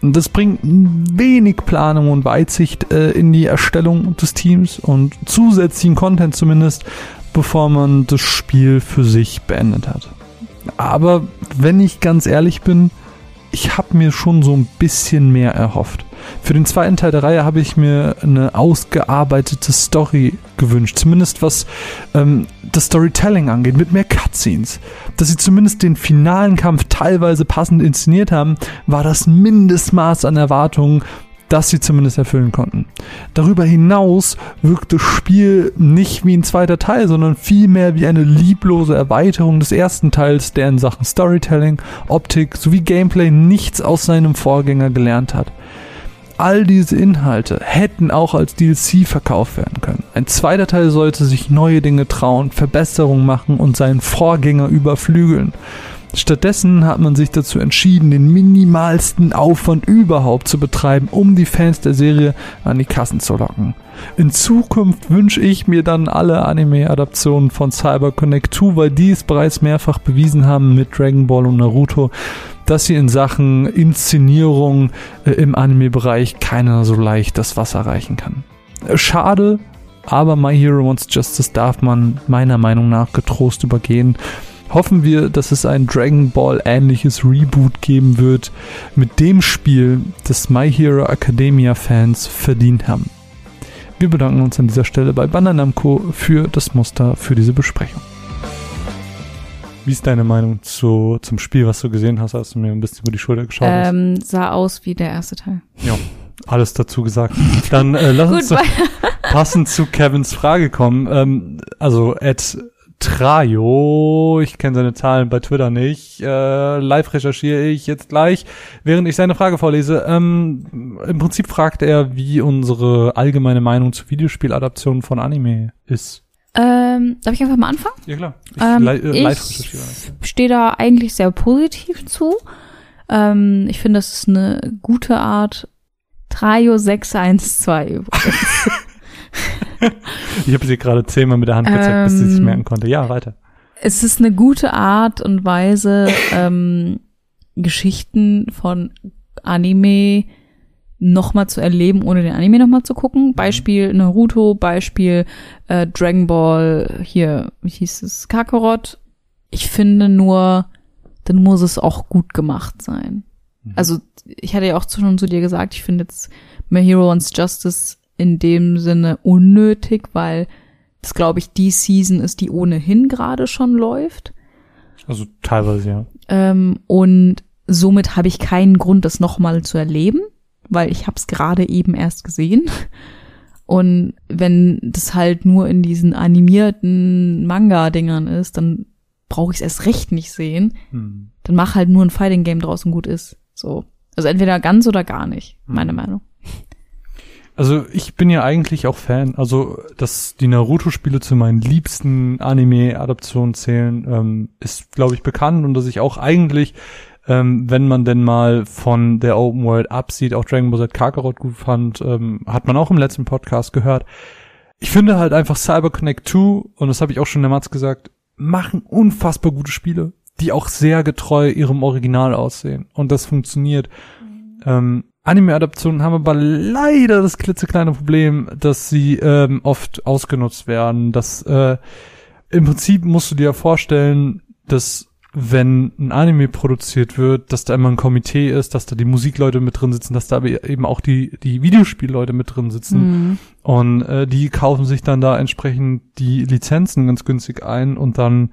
Das bringt wenig Planung und Weitsicht äh, in die Erstellung des Teams und zusätzlichen Content zumindest, bevor man das Spiel für sich beendet hat. Aber wenn ich ganz ehrlich bin, ich habe mir schon so ein bisschen mehr erhofft. Für den zweiten Teil der Reihe habe ich mir eine ausgearbeitete Story gewünscht. Zumindest was ähm, das Storytelling angeht, mit mehr Cutscenes. Dass sie zumindest den finalen Kampf teilweise passend inszeniert haben, war das Mindestmaß an Erwartungen, das sie zumindest erfüllen konnten. Darüber hinaus wirkt das Spiel nicht wie ein zweiter Teil, sondern vielmehr wie eine lieblose Erweiterung des ersten Teils, der in Sachen Storytelling, Optik sowie Gameplay nichts aus seinem Vorgänger gelernt hat. All diese Inhalte hätten auch als DLC verkauft werden können. Ein zweiter Teil sollte sich neue Dinge trauen, Verbesserungen machen und seinen Vorgänger überflügeln. Stattdessen hat man sich dazu entschieden, den minimalsten Aufwand überhaupt zu betreiben, um die Fans der Serie an die Kassen zu locken. In Zukunft wünsche ich mir dann alle Anime-Adaptionen von Cyber Connect 2, weil die es bereits mehrfach bewiesen haben mit Dragon Ball und Naruto, dass sie in Sachen Inszenierung äh, im Anime-Bereich keiner so leicht das Wasser reichen kann. Äh, schade, aber My Hero Wants Justice darf man meiner Meinung nach getrost übergehen hoffen wir, dass es ein Dragon Ball ähnliches Reboot geben wird mit dem Spiel, das My Hero Academia Fans verdient haben. Wir bedanken uns an dieser Stelle bei Bandai Namco für das Muster für diese Besprechung. Wie ist deine Meinung zu, zum Spiel, was du gesehen hast, als du mir ein bisschen über die Schulter geschaut hast? Ähm, sah aus wie der erste Teil. Ja, alles dazu gesagt. Dann äh, lass uns Gut, <laughs> passend zu Kevins Frage kommen. Ähm, also Ed Trajo, ich kenne seine Zahlen bei Twitter nicht. Äh, live recherchiere ich jetzt gleich, während ich seine Frage vorlese. Ähm, Im Prinzip fragt er, wie unsere allgemeine Meinung zu Videospieladaptionen von Anime ist. Ähm, darf ich einfach mal anfangen? Ja klar. Ich, Ähm, äh, ich stehe da eigentlich sehr positiv zu. Ähm, ich finde, das ist eine gute Art. Trajo 612 übrigens. <laughs> <laughs> Ich habe sie gerade zehnmal mit der Hand gezeigt, bis sie sich Ähm, merken konnte. Ja, weiter. es ist eine gute Art und Weise, ähm, Geschichten von Anime nochmal zu erleben, ohne den Anime nochmal zu gucken. Beispiel Naruto, Beispiel äh, Dragon Ball, hier, wie hieß es, Kakarot. Ich finde nur, dann muss es auch gut gemacht sein. Also, ich hatte ja auch schon zu dir gesagt, ich finde jetzt My Hero Wants Justice in dem Sinne unnötig, weil das, glaube ich, die Season ist, die ohnehin gerade schon läuft. Also teilweise, ja. Ähm, und somit habe ich keinen Grund, das nochmal zu erleben, weil ich habe es gerade eben erst gesehen. Und wenn das halt nur in diesen animierten Manga-Dingern ist, dann brauche ich es erst recht nicht sehen. Hm. Dann mach halt nur ein Fighting Game draus und gut ist. So. Also entweder ganz oder gar nicht, meine Meinung. Also ich bin ja eigentlich auch Fan. Also, dass die Naruto-Spiele zu meinen liebsten Anime-Adaptionen zählen, ähm, ist, glaube ich, bekannt und dass ich auch eigentlich, ähm, wenn man denn mal von der Open World absieht, auch Dragon Ball Z Kakarot gut fand, ähm, hat man auch im letzten Podcast gehört. Ich finde halt einfach Cyber Connect 2, und das habe ich auch schon der Mats gesagt, machen unfassbar gute Spiele, die auch sehr getreu ihrem Original aussehen. Und das funktioniert. Ähm, Anime-Adaptionen haben aber leider das klitzekleine Problem, dass sie ähm, oft ausgenutzt werden. Dass äh, im Prinzip musst du dir vorstellen, dass wenn ein Anime produziert wird, dass da immer ein Komitee ist, dass da die Musikleute mit drin sitzen, dass da aber eben auch die die Videospielleute mit drin sitzen Mhm. und äh, die kaufen sich dann da entsprechend die Lizenzen ganz günstig ein und dann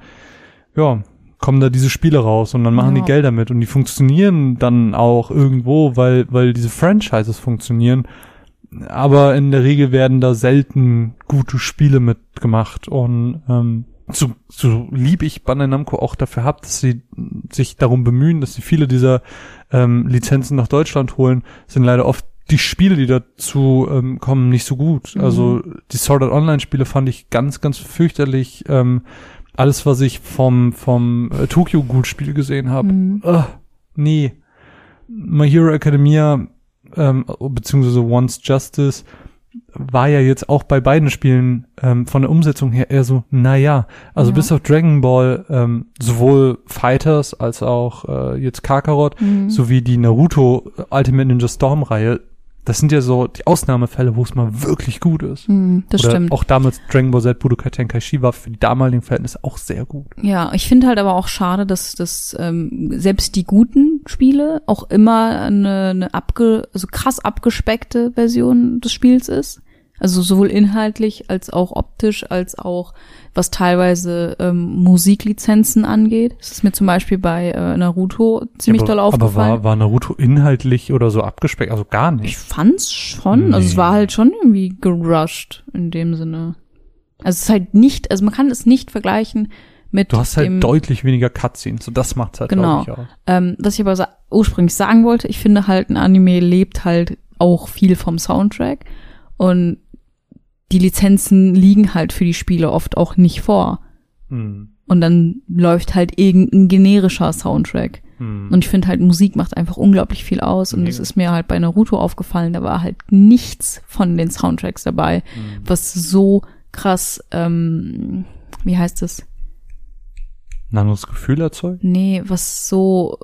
ja kommen da diese Spiele raus und dann machen Ja. die Gelder mit und die funktionieren dann auch irgendwo, weil, weil diese Franchises funktionieren. Aber in der Regel werden da selten gute Spiele mitgemacht und ähm, so, so lieb ich Bandai Namco auch dafür hab, dass sie sich darum bemühen, dass sie viele dieser ähm, Lizenzen nach Deutschland holen, sind leider oft die Spiele, die dazu ähm, kommen, nicht so gut. Mhm. Also die Sword Art Online Spiele fand ich ganz, ganz fürchterlich. Ähm, alles, was ich vom vom äh, Tokyo Ghoul Spiel gesehen habe, Mhm. nee. My Hero Academia ähm, beziehungsweise Once Justice war ja jetzt auch bei beiden Spielen ähm, von der Umsetzung her eher so, naja, also Ja. bis auf Dragon Ball ähm, sowohl Fighters als auch äh, jetzt Kakarot Mhm. sowie die Naruto Ultimate Ninja Storm Reihe, das sind ja so die Ausnahmefälle, wo es mal wirklich gut ist. Mhm, das Oder stimmt. auch damals Dragon Ball Z Budokai Tenkaichi war für die damaligen Verhältnisse auch sehr gut. Ja, ich finde halt aber auch schade, dass, dass ähm, selbst die guten Spiele auch immer eine, eine abge, also krass abgespeckte Version des Spiels ist. Also sowohl inhaltlich als auch optisch, als auch was teilweise ähm, Musiklizenzen angeht. Das ist mir zum Beispiel bei äh, Naruto ziemlich aber, doll aber aufgefallen. war, war Naruto inhaltlich oder so abgespeckt? Also gar Ich nicht. fand's schon, also es Nee. war halt schon irgendwie gerusht in dem Sinne. Also es ist halt nicht, also man kann es nicht vergleichen mit Du hast halt dem, deutlich weniger Cutscenes. So das macht's halt, Genau. ich, aus. ähm, was ich aber sa ursprünglich sagen wollte, ich finde halt ein Anime lebt halt auch viel vom Soundtrack und die Lizenzen liegen halt für die Spiele oft auch nicht vor. Hm. Und dann läuft halt irgendein generischer Soundtrack. Hm. Und ich finde halt, Musik macht einfach unglaublich viel aus. Und das Mega. ist mir halt bei Naruto aufgefallen. Da war halt nichts von den Soundtracks dabei, Hm. was so krass, ähm, wie heißt es? ein anderes Gefühl erzeugt. Nee, was so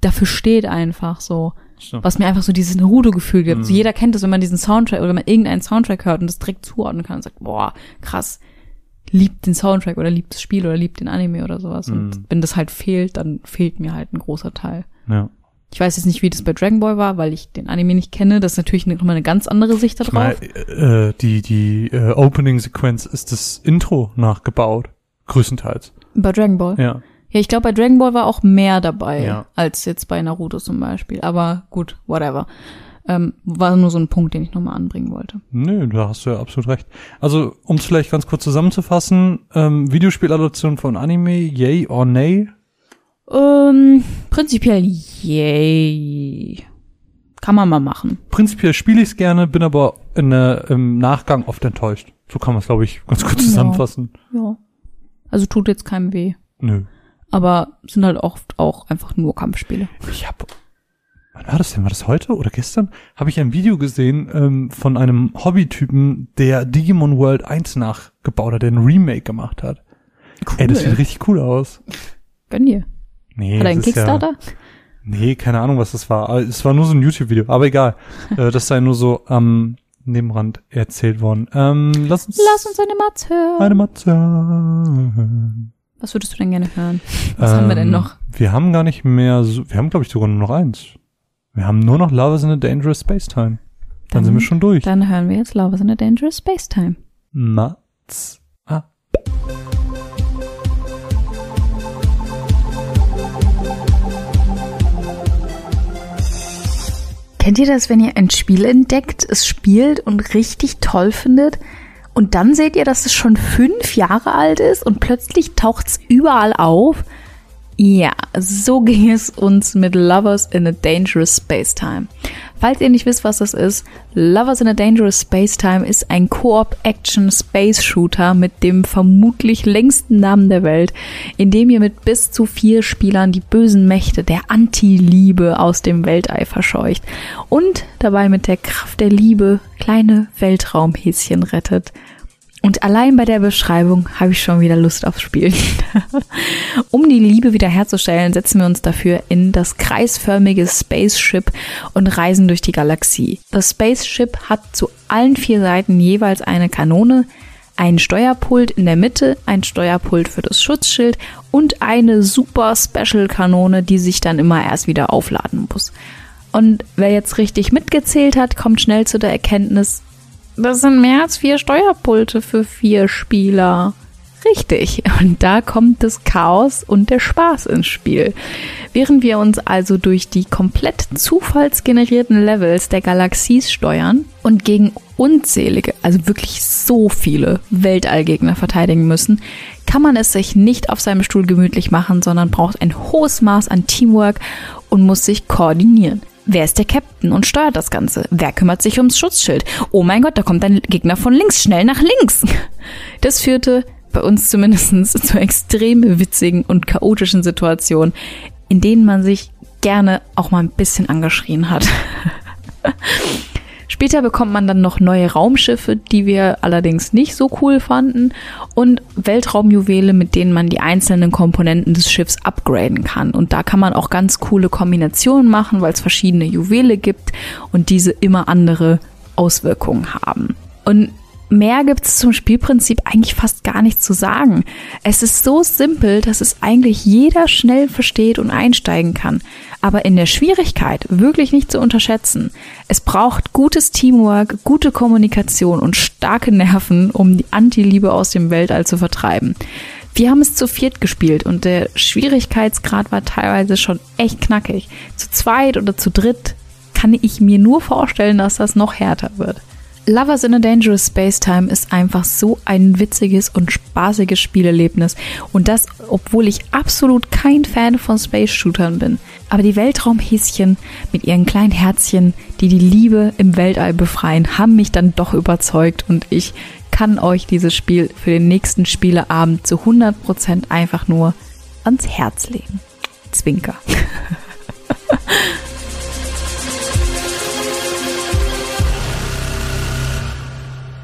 dafür steht einfach so. So. Was mir einfach so dieses Naruto-Gefühl gibt. Mhm. So jeder kennt das, wenn man diesen Soundtrack oder wenn man irgendeinen Soundtrack hört und das direkt zuordnen kann und sagt, boah, krass, liebt den Soundtrack oder liebt das Spiel oder liebt den Anime oder sowas. Mhm. Und wenn das halt fehlt, dann fehlt mir halt ein großer Teil. Ja. Ich weiß jetzt nicht, wie das bei Dragon Ball war, weil ich den Anime nicht kenne. Das ist natürlich nochmal eine ganz andere Sicht Ich darauf. meine, äh, die, die äh, Opening-Sequenz ist das Intro nachgebaut. Größtenteils. Bei Dragon Ball. Ja. Ja, ich glaube, bei Dragon Ball war auch mehr dabei Ja. als jetzt bei Naruto zum Beispiel. Aber gut, whatever. Ähm, war nur so ein Punkt, den ich nochmal anbringen wollte. Nö, da hast du ja absolut recht. Also, um es vielleicht ganz kurz zusammenzufassen, ähm, Videospieladaption von Anime, yay or nay? Ähm, prinzipiell yay. Kann man mal machen. Prinzipiell spiele ich es gerne, bin aber in der, im Nachgang oft enttäuscht. So kann man es, glaube ich, ganz kurz Ja. zusammenfassen. Ja. Also tut jetzt keinem weh. Nö. Aber sind halt oft auch einfach nur Kampfspiele. Ich habe, wann war das denn? War das heute oder gestern? Habe ich ein Video gesehen ähm, von einem Hobbytypen, der Digimon World 1 nachgebaut hat, der ein Remake gemacht hat. Cool. Ey, das sieht richtig cool aus. Gönn dir. Nee, Hat er einen ist ja- Kickstarter? Nee, keine Ahnung, was das war. Aber Es war nur so ein YouTube-Video, aber egal. <laughs> äh, das sei nur so am Nebenrand erzählt worden. Ähm, lass uns, Lass uns eine Matz hören. eine Matze. hören. Was würdest du denn gerne hören? Was haben wir denn Ähm, noch? Wir haben gar nicht mehr so, wir haben glaube ich sogar nur noch eins. Wir haben nur noch Love is in a Dangerous Space Time. Dann, Dann- sind wir schon durch. Dann hören wir jetzt Love is in a Dangerous Space Time. Mats. Ah. Kennt ihr das, wenn ihr ein Spiel entdeckt, es spielt und richtig toll findet und dann seht ihr, dass es schon fünf Jahre alt ist und plötzlich taucht's überall auf? Ja, so <laughs> ging es uns mit Lovers in a Dangerous Space Time. Falls ihr nicht wisst, was das ist, Lovers in a Dangerous Space Time ist ein Koop-Action-Space-Shooter mit dem vermutlich längsten Namen der Welt, in dem ihr mit bis zu vier Spielern die bösen Mächte der Anti-Liebe aus dem Weltall verscheucht und dabei mit der Kraft der Liebe kleine Weltraumhäschen rettet. Und allein bei der Beschreibung habe ich schon wieder Lust aufs Spielen. <laughs> um die Liebe wiederherzustellen, setzen wir uns dafür in das kreisförmige Spaceship und reisen durch die Galaxie. Das Spaceship hat zu allen vier Seiten jeweils eine Kanone, ein Steuerpult in der Mitte, ein Steuerpult für das Schutzschild und eine super Special Kanone, die sich dann immer erst wieder aufladen muss. Und wer jetzt richtig mitgezählt hat, kommt schnell zu der Erkenntnis, das sind mehr als vier Steuerpulte für vier Spieler. richtig. Und da kommt das Chaos und der Spaß ins Spiel. Während wir uns also durch die komplett zufallsgenerierten Levels der Galaxies steuern und gegen unzählige, also wirklich so viele Weltallgegner verteidigen müssen, kann man es sich nicht auf seinem Stuhl gemütlich machen, sondern braucht ein hohes Maß an Teamwork und muss sich koordinieren. Wer ist der Captain und steuert das Ganze? Wer kümmert sich ums Schutzschild? Oh mein Gott, da kommt ein Gegner von links, schnell nach links. <laughs> Das führte bei uns zumindest <laughs> zu extrem witzigen und chaotischen Situationen, in denen man sich gerne auch mal ein bisschen angeschrien hat. <laughs> Später bekommt man dann noch neue Raumschiffe, die wir allerdings nicht so cool fanden und Weltraumjuwele, mit denen man die einzelnen Komponenten des Schiffs upgraden kann. Und da kann man auch ganz coole Kombinationen machen, weil es verschiedene Juwele gibt und diese immer andere Auswirkungen haben. Und mehr gibt es zum Spielprinzip eigentlich fast gar nicht zu sagen. Es ist so simpel, dass es eigentlich jeder schnell versteht und einsteigen kann. Aber in der Schwierigkeit wirklich nicht zu unterschätzen. Es braucht gutes Teamwork, gute Kommunikation und starke Nerven, um die Anti-Liebe aus dem Weltall zu vertreiben. Wir haben es zu viert gespielt und der Schwierigkeitsgrad war teilweise schon echt knackig. Zu zweit oder zu dritt kann ich mir nur vorstellen, dass das noch härter wird. Lovers in a Dangerous Space Time ist einfach so ein witziges und spaßiges Spielerlebnis. Und das, obwohl ich absolut kein Fan von Space Shootern bin. Aber die Weltraumhäschen mit ihren kleinen Herzchen, die die Liebe im Weltall befreien, haben mich dann doch überzeugt und ich kann euch dieses Spiel für den nächsten Spieleabend zu 100% einfach nur ans Herz legen. Zwinker. <laughs>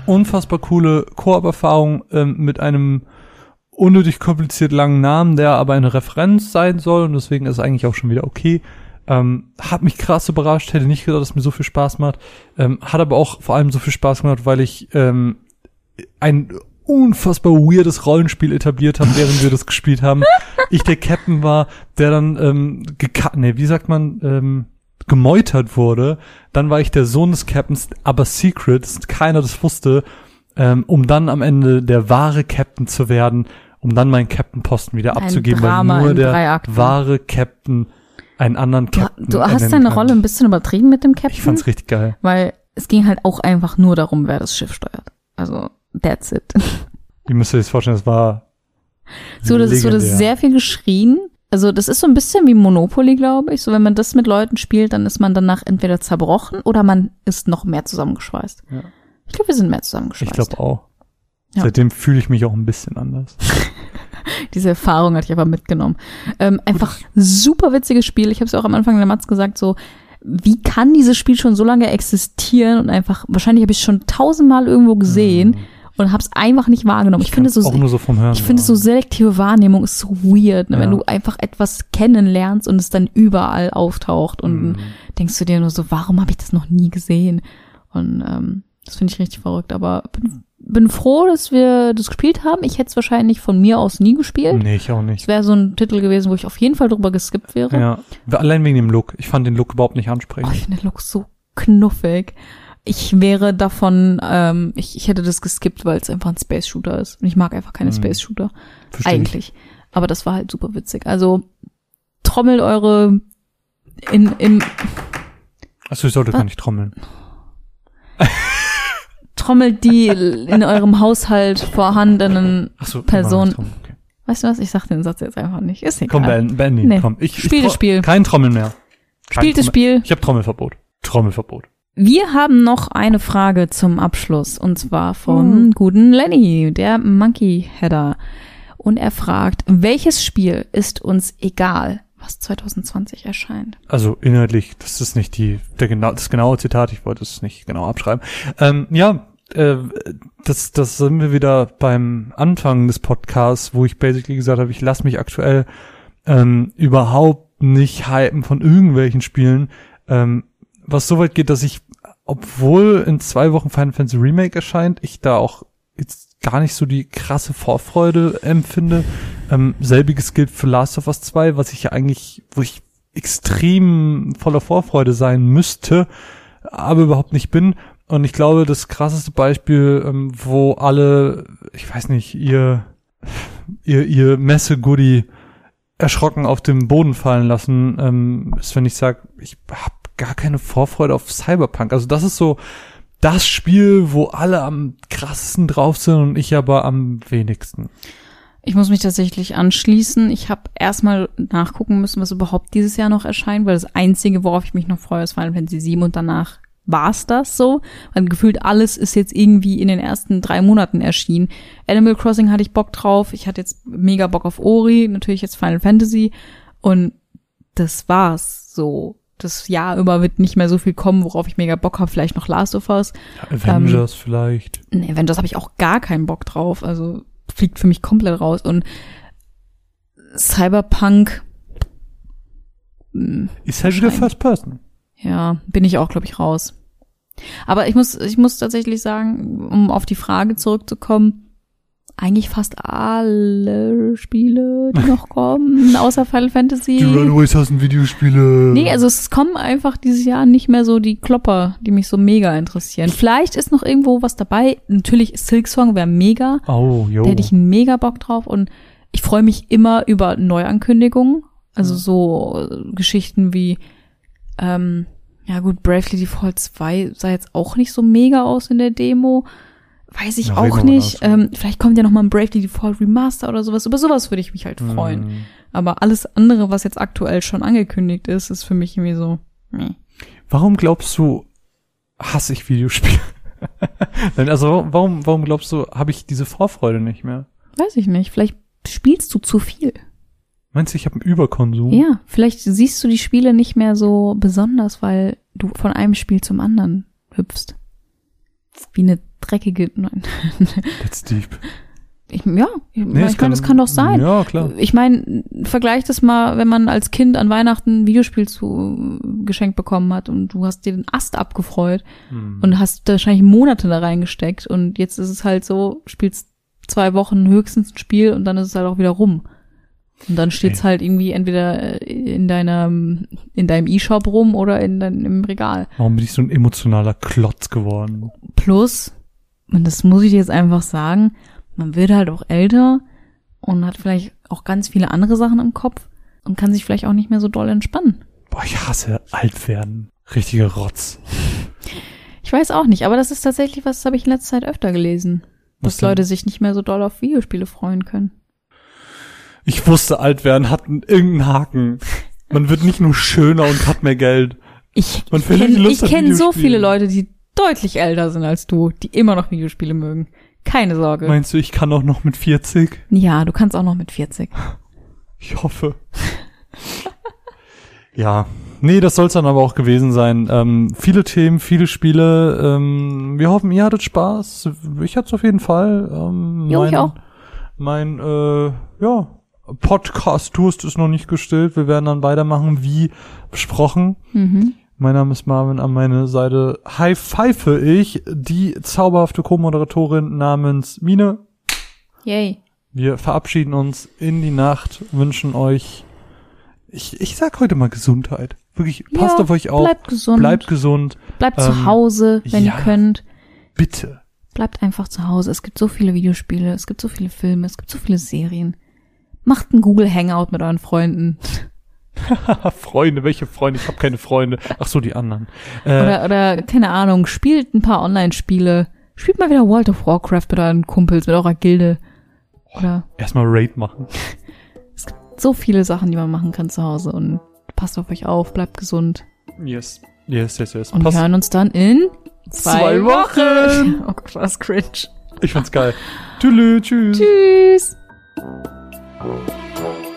unfassbar coole Koop-Erfahrung ähm, mit einem unnötig kompliziert langen Namen, der aber eine Referenz sein soll und deswegen ist eigentlich auch schon wieder okay. Ähm, hat mich krass überrascht, hätte nicht gedacht, dass mir so viel Spaß macht. Ähm, hat aber auch vor allem so viel Spaß gemacht, weil ich ähm, ein unfassbar weirdes Rollenspiel etabliert habe, während wir das <laughs> gespielt haben. Ich der Captain war, der dann ähm, gekat, nee, wie sagt man, ähm, gemeutert wurde. Dann war ich der Sohn des Captains, aber secret, dass keiner das wusste, ähm, um dann am Ende der wahre Captain zu werden, um dann meinen Captain-Posten wieder Ein abzugeben, Drama weil nur der wahre Captain einen anderen Du, Captain du hast ernennen deine kann. Rolle ein bisschen übertrieben mit dem Captain. Ich fand's richtig geil. weil es ging halt auch einfach nur darum, wer das Schiff steuert. Also, that's it. <laughs> Ihr müsst euch das vorstellen, das war So, das es wurde legendär. sehr viel geschrien. Also, das ist so ein bisschen wie Monopoly, glaube ich. So, wenn man das mit Leuten spielt, dann ist man danach entweder zerbrochen oder man ist noch mehr zusammengeschweißt. Ja. Ich glaube, wir sind mehr zusammengeschweißt. Ich glaube auch. Ja. Seitdem fühle ich mich auch ein bisschen anders. <laughs> Diese Erfahrung hatte ich aber mitgenommen. Ähm, einfach super witziges Spiel. Ich habe es auch am Anfang der Matz gesagt, so wie kann dieses Spiel schon so lange existieren und einfach wahrscheinlich habe ich es schon tausendmal irgendwo gesehen und habe es einfach nicht wahrgenommen. Ich, finde kann's so auch nur so vom Hören. ich finde so selektive Wahrnehmung ist so weird, ne? wenn Ja. du einfach etwas kennenlernst und es dann überall auftaucht und Mhm. denkst du dir nur so, warum habe ich das noch nie gesehen? Und ähm, das finde ich richtig verrückt. Aber bin, bin froh, dass wir das gespielt haben. Ich hätte es wahrscheinlich von mir aus nie gespielt. Nee, ich auch nicht. Es wäre so ein Titel gewesen, wo ich auf jeden Fall drüber geskippt wäre. Ja. Allein wegen dem Look. Ich fand den Look überhaupt nicht Oh, ansprechend. ich finde den Look so knuffig. Ich wäre davon, ähm, ich, ich hätte das geskippt, weil es einfach ein Space Shooter ist. Und ich mag einfach keine Mhm. Space Shooter. Versteh ich. Eigentlich. Aber das war halt super witzig. Also trommelt eure in, im, Achso, ich sollte Was? gar nicht trommeln. <laughs> trommelt die in eurem Haushalt vorhandenen, Achso, Person- Okay. weißt du was, ich sag den Satz jetzt einfach nicht. Ist egal. Komm, Ben, Benny, Nee. komm. Ich, Spiel ich das Spiel. Kein Trommeln mehr. Kein Spielt das Spiel. Ich habe Trommelverbot. Trommelverbot. Wir haben noch eine Frage zum Abschluss und zwar von Hm. guten Lenny, der Monkey Header. Und er fragt, welches Spiel ist uns egal, was 2020 erscheint? Also inhaltlich, das ist nicht die, der genau, das genaue Zitat, ich wollte es nicht genau abschreiben. Ähm, ja, äh, das, das sind wir wieder beim Anfang des Podcasts, wo ich basically gesagt habe, ich lasse mich aktuell ähm, überhaupt nicht hypen von irgendwelchen Spielen, ähm, was so weit geht, dass ich, obwohl in zwei Wochen Final Fantasy Remake erscheint, ich da auch jetzt gar nicht so die krasse Vorfreude empfinde. Ähm, selbiges gilt für Last of Us 2, was ich ja eigentlich, wo ich extrem voller Vorfreude sein müsste, aber überhaupt nicht bin. Und ich glaube, das krasseste Beispiel, ähm, wo alle, ich weiß nicht, ihr ihr, ihr Messe-Goodie erschrocken auf dem Boden fallen lassen, ähm, ist, wenn ich sage, ich habe gar keine Vorfreude auf Cyberpunk. Also das ist so das Spiel, wo alle am krassesten drauf sind und ich aber am wenigsten. Ich muss mich tatsächlich anschließen. Ich habe erstmal nachgucken müssen, was überhaupt dieses Jahr noch erscheint, weil das Einzige, worauf ich mich noch freue, ist Final Fantasy 7 und danach war's das so. Weil gefühlt alles ist jetzt irgendwie in den ersten drei Monaten erschienen. Animal Crossing hatte ich Bock drauf. Ich hatte jetzt mega Bock auf Ori, natürlich jetzt Final Fantasy. Und das war's so. Das Jahr über wird nicht mehr so viel kommen, worauf ich mega Bock habe. Vielleicht noch Last of Us. Avengers ähm, vielleicht. Nee, Avengers habe ich auch gar keinen Bock drauf. Also fliegt für mich komplett raus. Und Cyberpunk hm, ist halt wieder First Person. Ja, bin ich auch, glaube ich, raus. Aber ich muss, ich muss tatsächlich sagen, um auf die Frage zurückzukommen, eigentlich fast alle Spiele, die <laughs> noch kommen, außer Final Fantasy. Die Runaways hassen Videospiele. Nee, also es kommen einfach dieses Jahr nicht mehr so die Klopper, die mich so mega interessieren. Vielleicht ist noch irgendwo was dabei. Natürlich Silk Song wäre mega. Oh, jo. Da hätte ich einen mega Bock drauf und ich freue mich immer über Neuankündigungen. Also so Geschichten wie ähm, ja gut, Bravely Default 2 sah jetzt auch nicht so mega aus in der Demo. Weiß ich ja, auch nicht. Ähm, vielleicht kommt ja noch mal ein Bravely Default Remaster oder sowas. Über sowas würde ich mich halt freuen. Mm. Aber alles andere, was jetzt aktuell schon angekündigt ist, ist für mich irgendwie so. Nee. Warum glaubst du, hasse ich Videospiele? <laughs> also warum, warum glaubst du, habe ich diese Vorfreude nicht mehr? Weiß ich nicht. Vielleicht spielst du zu viel. Meinst du, ich habe einen Überkonsum? Ja, vielleicht siehst du die Spiele nicht mehr so besonders, weil du von einem Spiel zum anderen hüpfst. Wie eine dreckige. Nein. <laughs> That's deep. Ich, ja, nee, ich meine, das kann doch sein. Ja, klar. Ich meine, vergleich das mal, wenn man als Kind an Weihnachten ein Videospiel zu geschenkt bekommen hat und du hast dir den Ast abgefreut hm. und hast wahrscheinlich Monate da reingesteckt und jetzt ist es halt so, spielst zwei Wochen höchstens ein Spiel und dann ist es halt auch wieder rum. Und dann steht's okay. halt irgendwie entweder äh, in deinem, in deinem E-Shop rum oder in deinem Regal. Warum bin ich so ein emotionaler Klotz geworden? Plus, und das muss ich dir jetzt einfach sagen, man wird halt auch älter und hat vielleicht auch ganz viele andere Sachen im Kopf und kann sich vielleicht auch nicht mehr so doll entspannen. Boah, ich hasse alt werden. Richtiger Rotz. Ich weiß auch nicht, aber das ist tatsächlich was, das habe ich in letzter Zeit öfter gelesen. Was dass denn? Leute sich nicht mehr so doll auf Videospiele freuen können. Ich wusste, alt werden hat irgendeinen Haken. Man wird nicht nur schöner und hat mehr Geld. Ich kenne kenn so viele Leute, die deutlich älter sind als du, die immer noch Videospiele mögen. Keine Sorge. Meinst du, ich kann auch noch mit 40? Ja, du kannst auch noch mit 40. Ich hoffe. ja. Nee, das soll's dann aber auch gewesen sein. Ähm, viele Themen, viele Spiele. Ähm, wir hoffen, ihr hattet Spaß. Ich hatte es auf jeden Fall. Ähm, jo, mein, ich auch. Mein, äh, ja, Podcast-Durst ist noch nicht gestillt. Wir werden dann weitermachen, wie besprochen. Mhm. Mein Name ist Marvin, an meine Seite high pfeife ich die zauberhafte Co-Moderatorin namens Mine. Yay. Wir verabschieden uns in die Nacht, wünschen euch, ich, ich sag heute mal Gesundheit. Wirklich, passt ja, auf euch auf. Bleibt gesund. Bleibt gesund. Bleibt ähm, zu Hause, wenn ja, ihr könnt. Bitte. Bleibt einfach zu Hause. Es gibt so viele Videospiele, es gibt so viele Filme, es gibt so viele Serien. Macht ein Google Hangout mit euren Freunden. <laughs> Freunde, welche Freunde? Ich habe keine Freunde. Ach so, die anderen. Äh, oder, oder, keine Ahnung, spielt ein paar Online-Spiele. Spielt mal wieder World of Warcraft mit euren Kumpels, mit eurer Gilde. Oder? Erstmal Raid machen. <laughs> Es gibt so viele Sachen, die man machen kann zu Hause und passt auf euch auf, bleibt gesund. Yes. Yes, yes, yes. Und wir hören uns dann in zwei, zwei Wochen. <laughs> oh Gott, was cringe. Ich fand's geil. Tschüss. Tschüss. Música